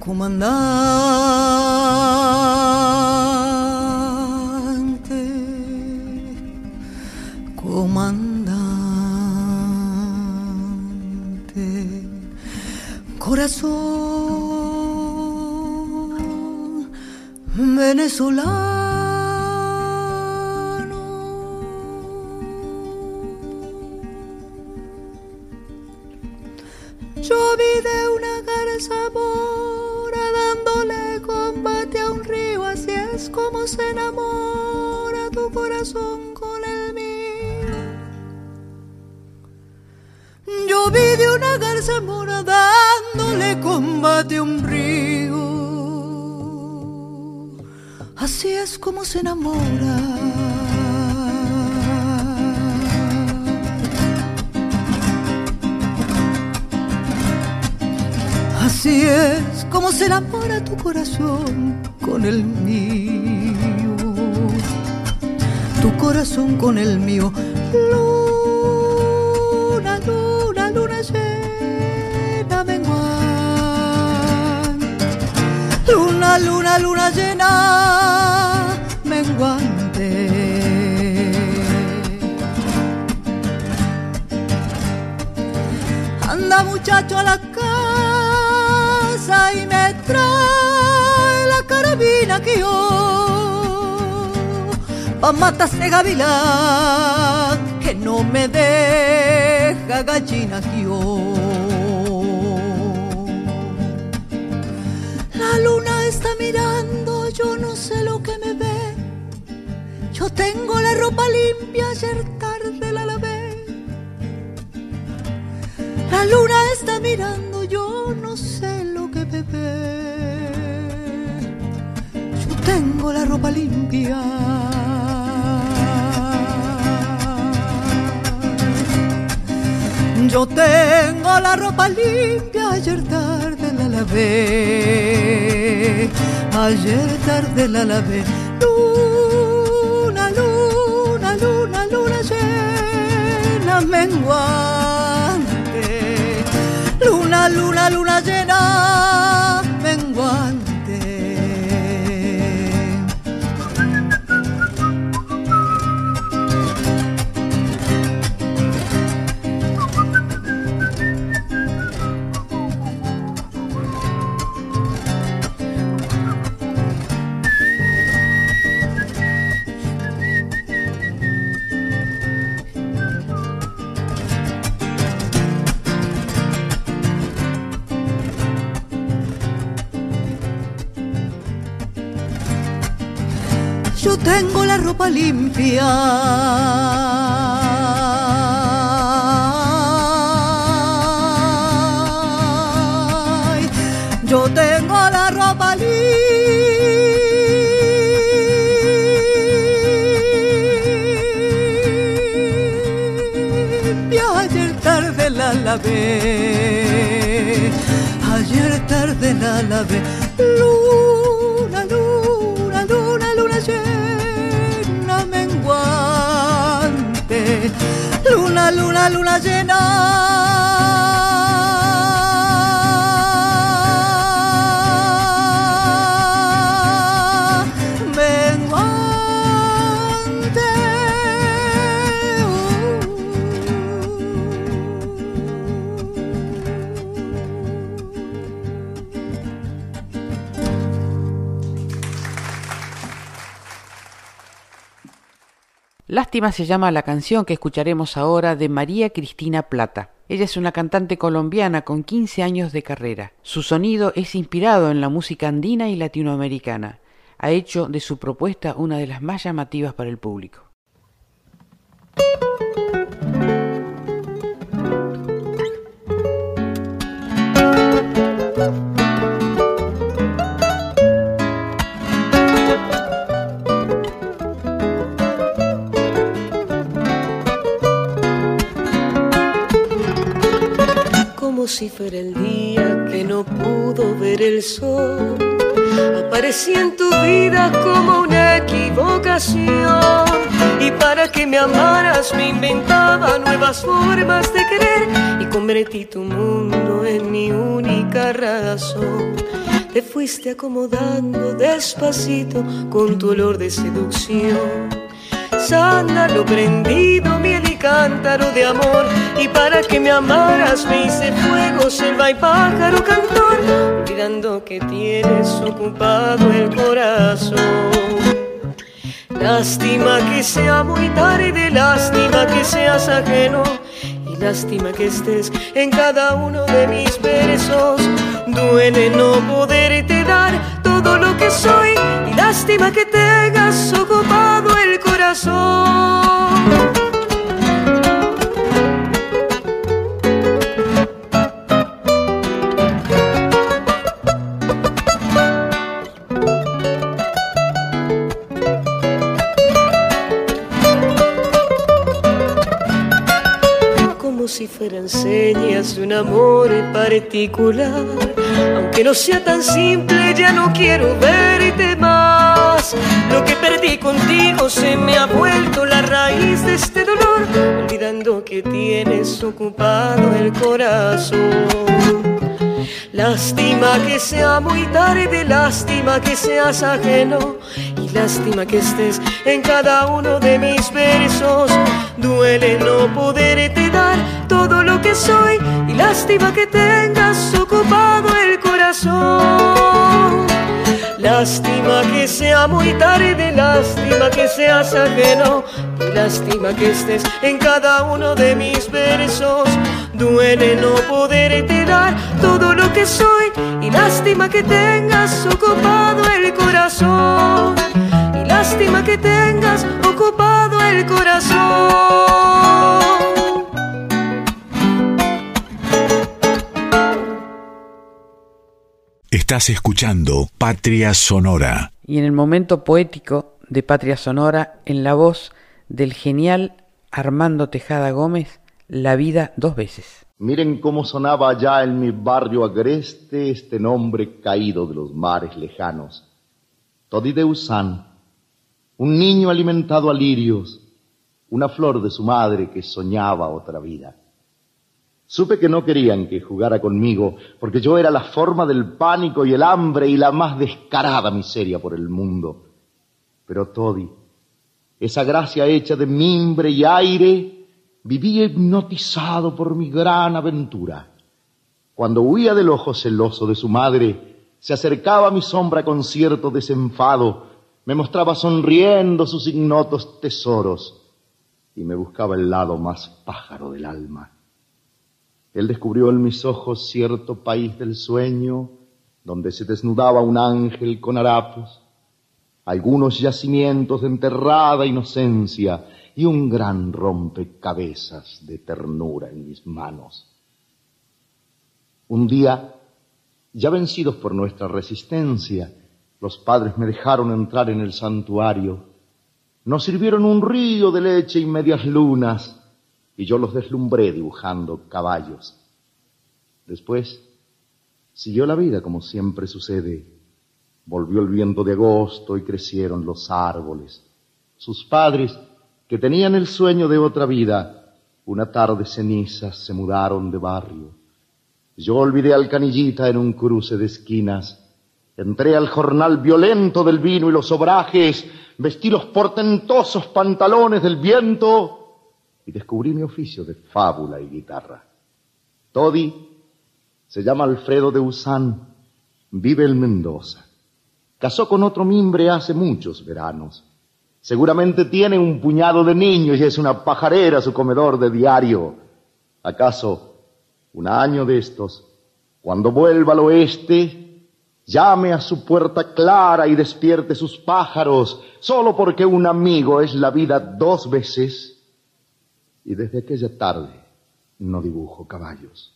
Comandante, comandante. corazón venezolano. Yo vi de una garza mora dándole combate a un río, así es como se enamora tu corazón Yo vi de una garza mora le combate un río. Así es como se enamora. Así es como se enamora tu corazón con el mío. tu corazón con el mío. Luna, luna, luna llena, menguante. Anda muchacho a la casa y me trae la carabina que yo pa' matarse gavilán que no me deja gallina que yo. La luna está mirando, yo no sé lo que me ve. Yo tengo la ropa limpia, ayer tarde la lavé. La luna está mirando, yo no sé lo que me ve. Yo tengo la ropa limpia. Yo tengo la ropa limpia, ayer tarde la lavé. Ayer tarde la lavé. Luna, luna, luna, luna llena, menguante. Luna, luna, luna llena, tengo la ropa limpia. Yo tengo la ropa limpia. Ayer tarde la lavé. Ayer tarde la lavé. Luna, luna, llena. Lástima se llama la canción que escucharemos ahora de María Cristina Plata. Ella es una cantante colombiana con 15 años de carrera. Su sonido es inspirado en la música andina y latinoamericana. Ha hecho de su propuesta una de las más llamativas para el público. Fuera el día que no pudo ver el sol. Aparecí en tu vida como una equivocación. Y para que me amaras me inventaba nuevas formas de querer. Y convertí tu mundo en mi única razón. Te fuiste acomodando despacito con tu olor de seducción sándalo prendido, y cántaro de amor. Y para que me amaras me hice fuego, selva y pájaro cantor, olvidando que tienes ocupado el corazón. Lástima que sea muy tarde, lástima que seas ajeno. Y lástima que estés en cada uno de mis versos. Duele no poderte dar todo lo que soy. Y lástima que tengas ocupado el corazón. Como si fueran señas de un amor particular. Aunque no sea tan simple, ya no quiero verte más. Lo que perdí contigo se me ha vuelto este dolor, olvidando que tienes ocupado el corazón. Lástima que sea muy tarde, lástima que seas ajeno y lástima que estés en cada uno de mis versos. Duele no poderte dar todo lo que soy y lástima que tengas ocupado el corazón. Lástima que sea muy tarde, lástima que seas ajeno, lástima que estés en cada uno de mis versos. Duele no poderte dar todo lo que soy y lástima que tengas ocupado el corazón. Y lástima que tengas ocupado el corazón. Estás escuchando Patria Sonora. Y en el momento poético de Patria Sonora, en la voz del genial Armando Tejada Gómez, La vida dos veces. Miren cómo sonaba allá en mi barrio agreste este nombre caído de los mares lejanos. Todi de Usán, un niño alimentado a lirios, una flor de su madre que soñaba otra vida. Supe que no querían que jugara conmigo, porque yo era la forma del pánico y el hambre y la más descarada miseria por el mundo. Pero Todi, esa gracia hecha de mimbre y aire, vivía hipnotizado por mi gran aventura. Cuando huía del ojo celoso de su madre, se acercaba a mi sombra con cierto desenfado, me mostraba sonriendo sus ignotos tesoros y me buscaba el lado más pájaro del alma. Él descubrió en mis ojos cierto país del sueño, donde se desnudaba un ángel con harapos, algunos yacimientos de enterrada inocencia y un gran rompecabezas de ternura en mis manos. Un día, ya vencidos por nuestra resistencia, los padres me dejaron entrar en el santuario. Nos sirvieron un río de leche y medias lunas, y yo los deslumbré dibujando caballos. Después siguió la vida como siempre sucede. Volvió el viento de agosto y crecieron los árboles. Sus padres, que tenían el sueño de otra vida, una tarde cenizas se mudaron de barrio. Yo olvidé al canillita en un cruce de esquinas. Entré al jornal violento del vino y los obrajes, vestí los portentosos pantalones del viento y descubrí mi oficio de fábula y guitarra. Todi se llama Alfredo de Usán, vive en Mendoza. Casó con otro mimbre hace muchos veranos. Seguramente tiene un puñado de niños y es una pajarera su comedor de diario. ¿Acaso un año de estos, cuando vuelva al oeste, llame a su puerta clara y despierte sus pájaros, solo porque un amigo es la vida dos veces? Y desde aquella tarde no dibujo caballos.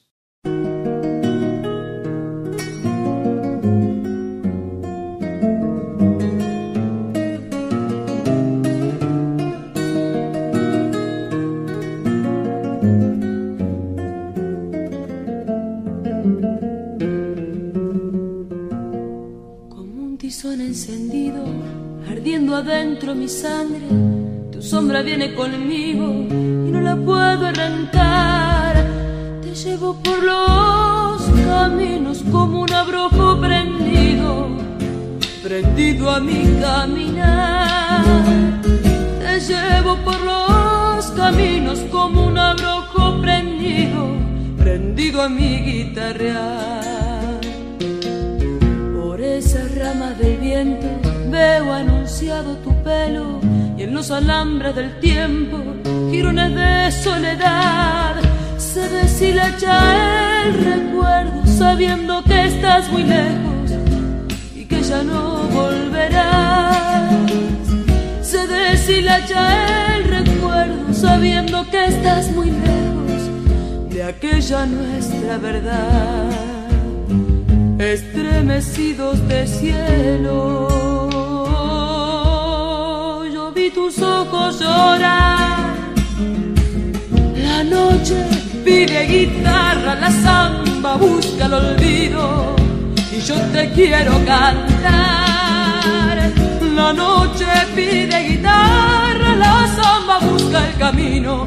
Encendido, ardiendo adentro mi sangre, tu sombra viene conmigo la puedo arrancar. Te llevo por los caminos como un abrojo prendido, prendido a mi caminar. Te llevo por los caminos como un abrojo prendido, prendido a mi guitarrear. Por esas ramas del viento veo anunciado tu pelo y en los alambres del tiempo de soledad. Se deshilacha el recuerdo sabiendo que estás muy lejos y que ya no volverás. Se deshilacha el recuerdo sabiendo que estás muy lejos de aquella nuestra verdad. Estremecidos de cielo. Tus ojos lloran. La noche pide guitarra, la samba busca el olvido y yo te quiero cantar. La noche pide guitarra, la samba busca el camino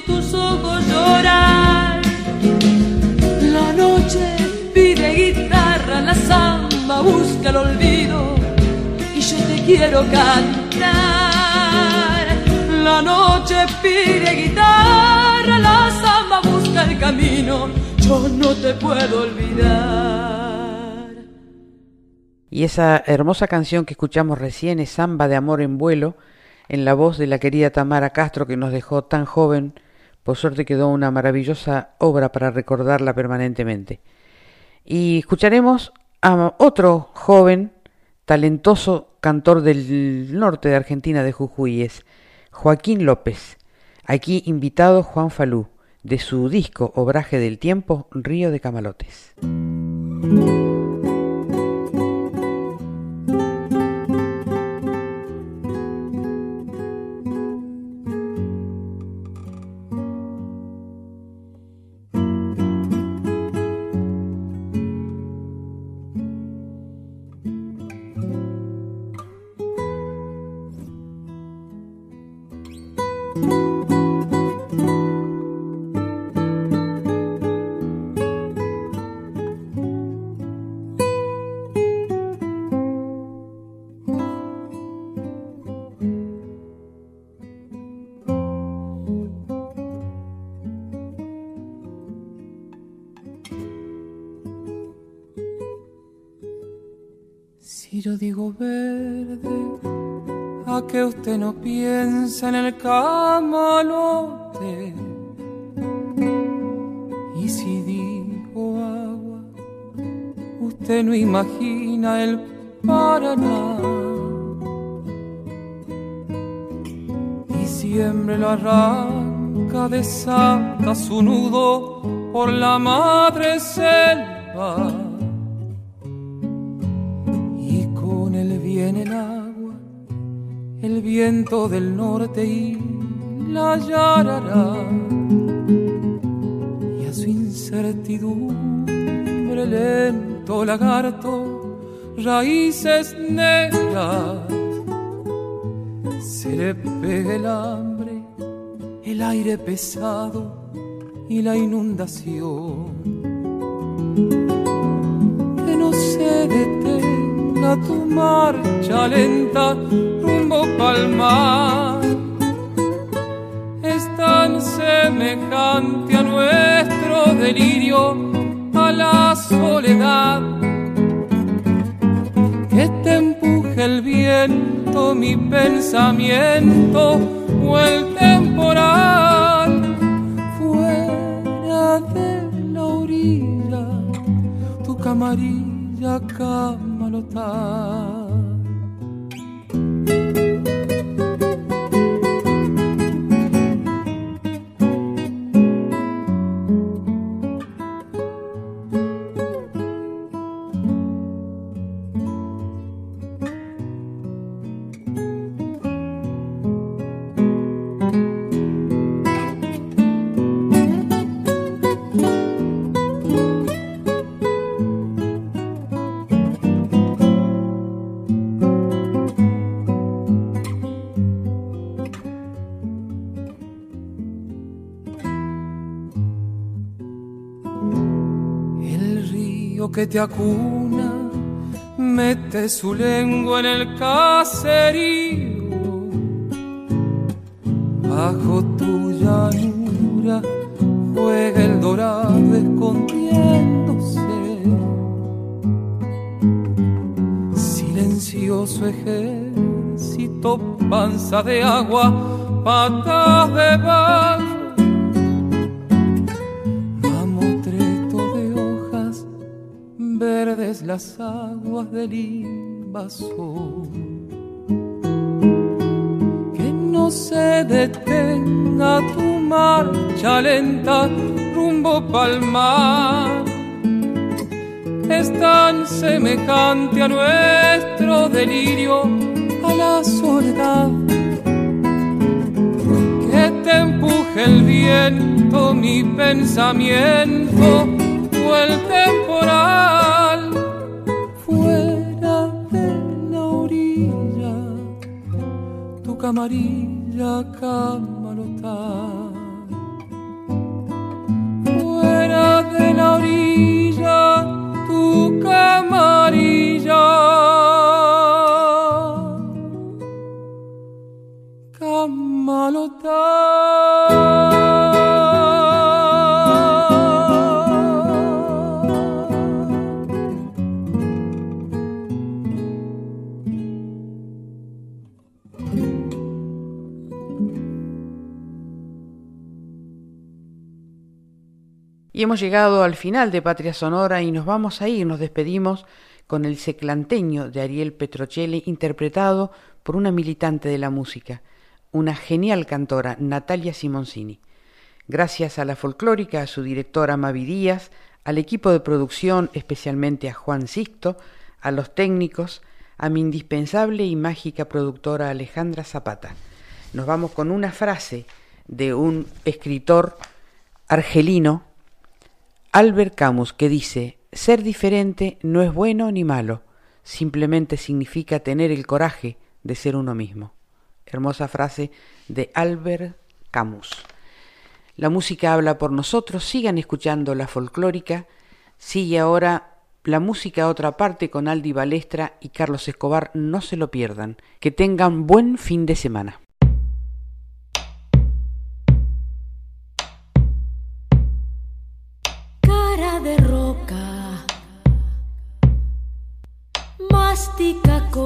tus ojos llorar. La noche pide guitarra, la samba busca el olvido y yo te quiero cantar. La noche pide guitarra, la samba busca el camino, yo no te puedo olvidar. Y esa hermosa canción que escuchamos recién es Samba de Amor en Vuelo, en la voz de la querida Tamara Castro que nos dejó tan joven por suerte quedó una maravillosa obra para recordarla permanentemente. Y escucharemos a otro joven, talentoso cantor del norte de Argentina, de Jujuy, es Joaquín López. Aquí invitado Juan Falú, de su disco Obraje del Tiempo, Río de Camalotes. Lagarto, raíces negras, se le pega el hambre, el aire pesado y la inundación. Que no se detenga tu marcha lenta rumbo palmar es tan semejante a nuestro delirio, a la soledad, que te empuje el viento, mi pensamiento o el temporal, fuera de la orilla, tu camarilla camalotar. Que te acuna mete su lengua en el caserío. Bajo tu llanura juega el dorado escondiéndose. Silencioso ejército, panza de agua, patas de barro verdes las aguas del invasor. Que no se detenga tu marcha lenta rumbo palmar. Es tan semejante a nuestro delirio, a la soledad. Que te empuje el viento, mi pensamiento tu camarilla camalota. Hemos llegado al final de Patria Sonora y nos vamos a ir, nos despedimos con el seclanteño de Ariel Petrocelli, interpretado por una militante de la música, una genial cantora, Natalia Simoncini. Gracias a la folclórica, a su directora Mavi Díaz, al equipo de producción, especialmente a Juan Sisto, a los técnicos, a mi indispensable y mágica productora Alejandra Zapata. Nos vamos con una frase de un escritor argelino Albert Camus que dice, ser diferente no es bueno ni malo, simplemente significa tener el coraje de ser uno mismo. Hermosa frase de Albert Camus. La música habla por nosotros, sigan escuchando la folclórica, sigue ahora la música a otra parte con Aldi Balestra y Carlos Escobar, no se lo pierdan, que tengan buen fin de semana.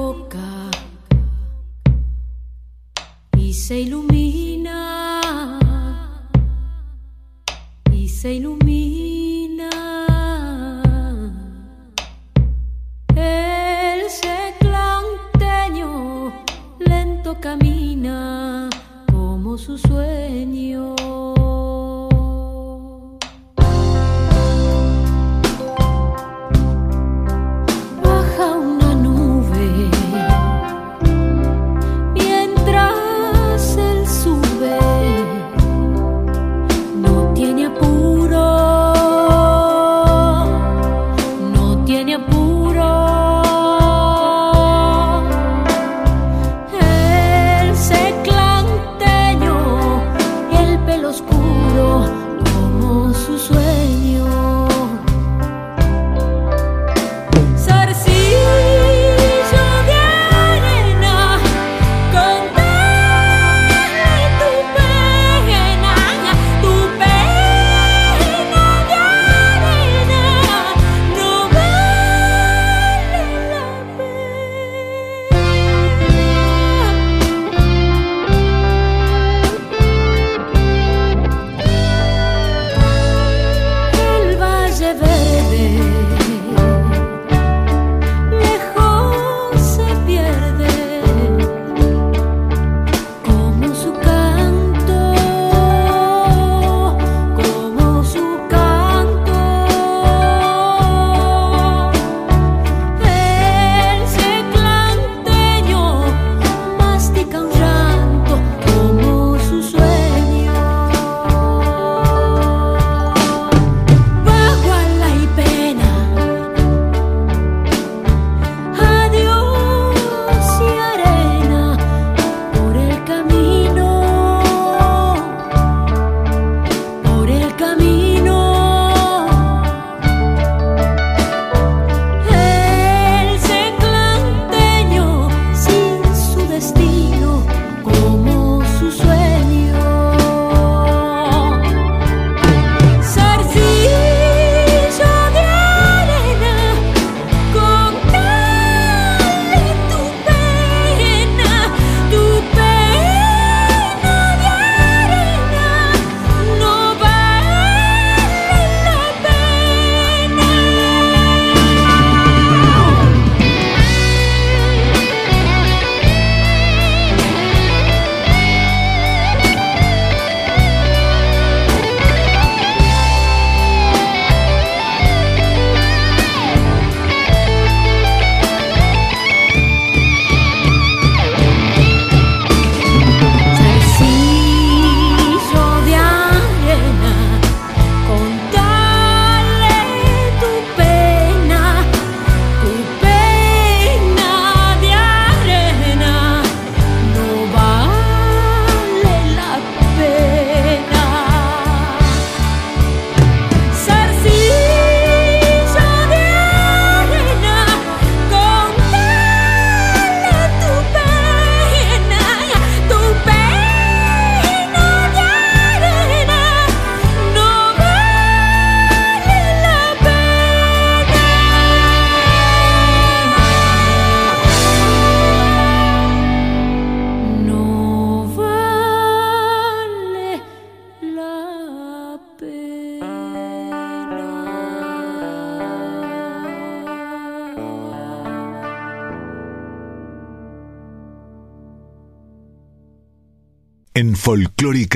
Coca y se ilumina y se ilumina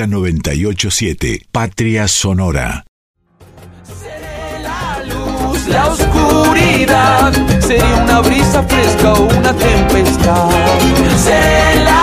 Folclórica 987, Patria Sonora. la luz, la oscuridad, sería una brisa fresca o una tempestad. Seré la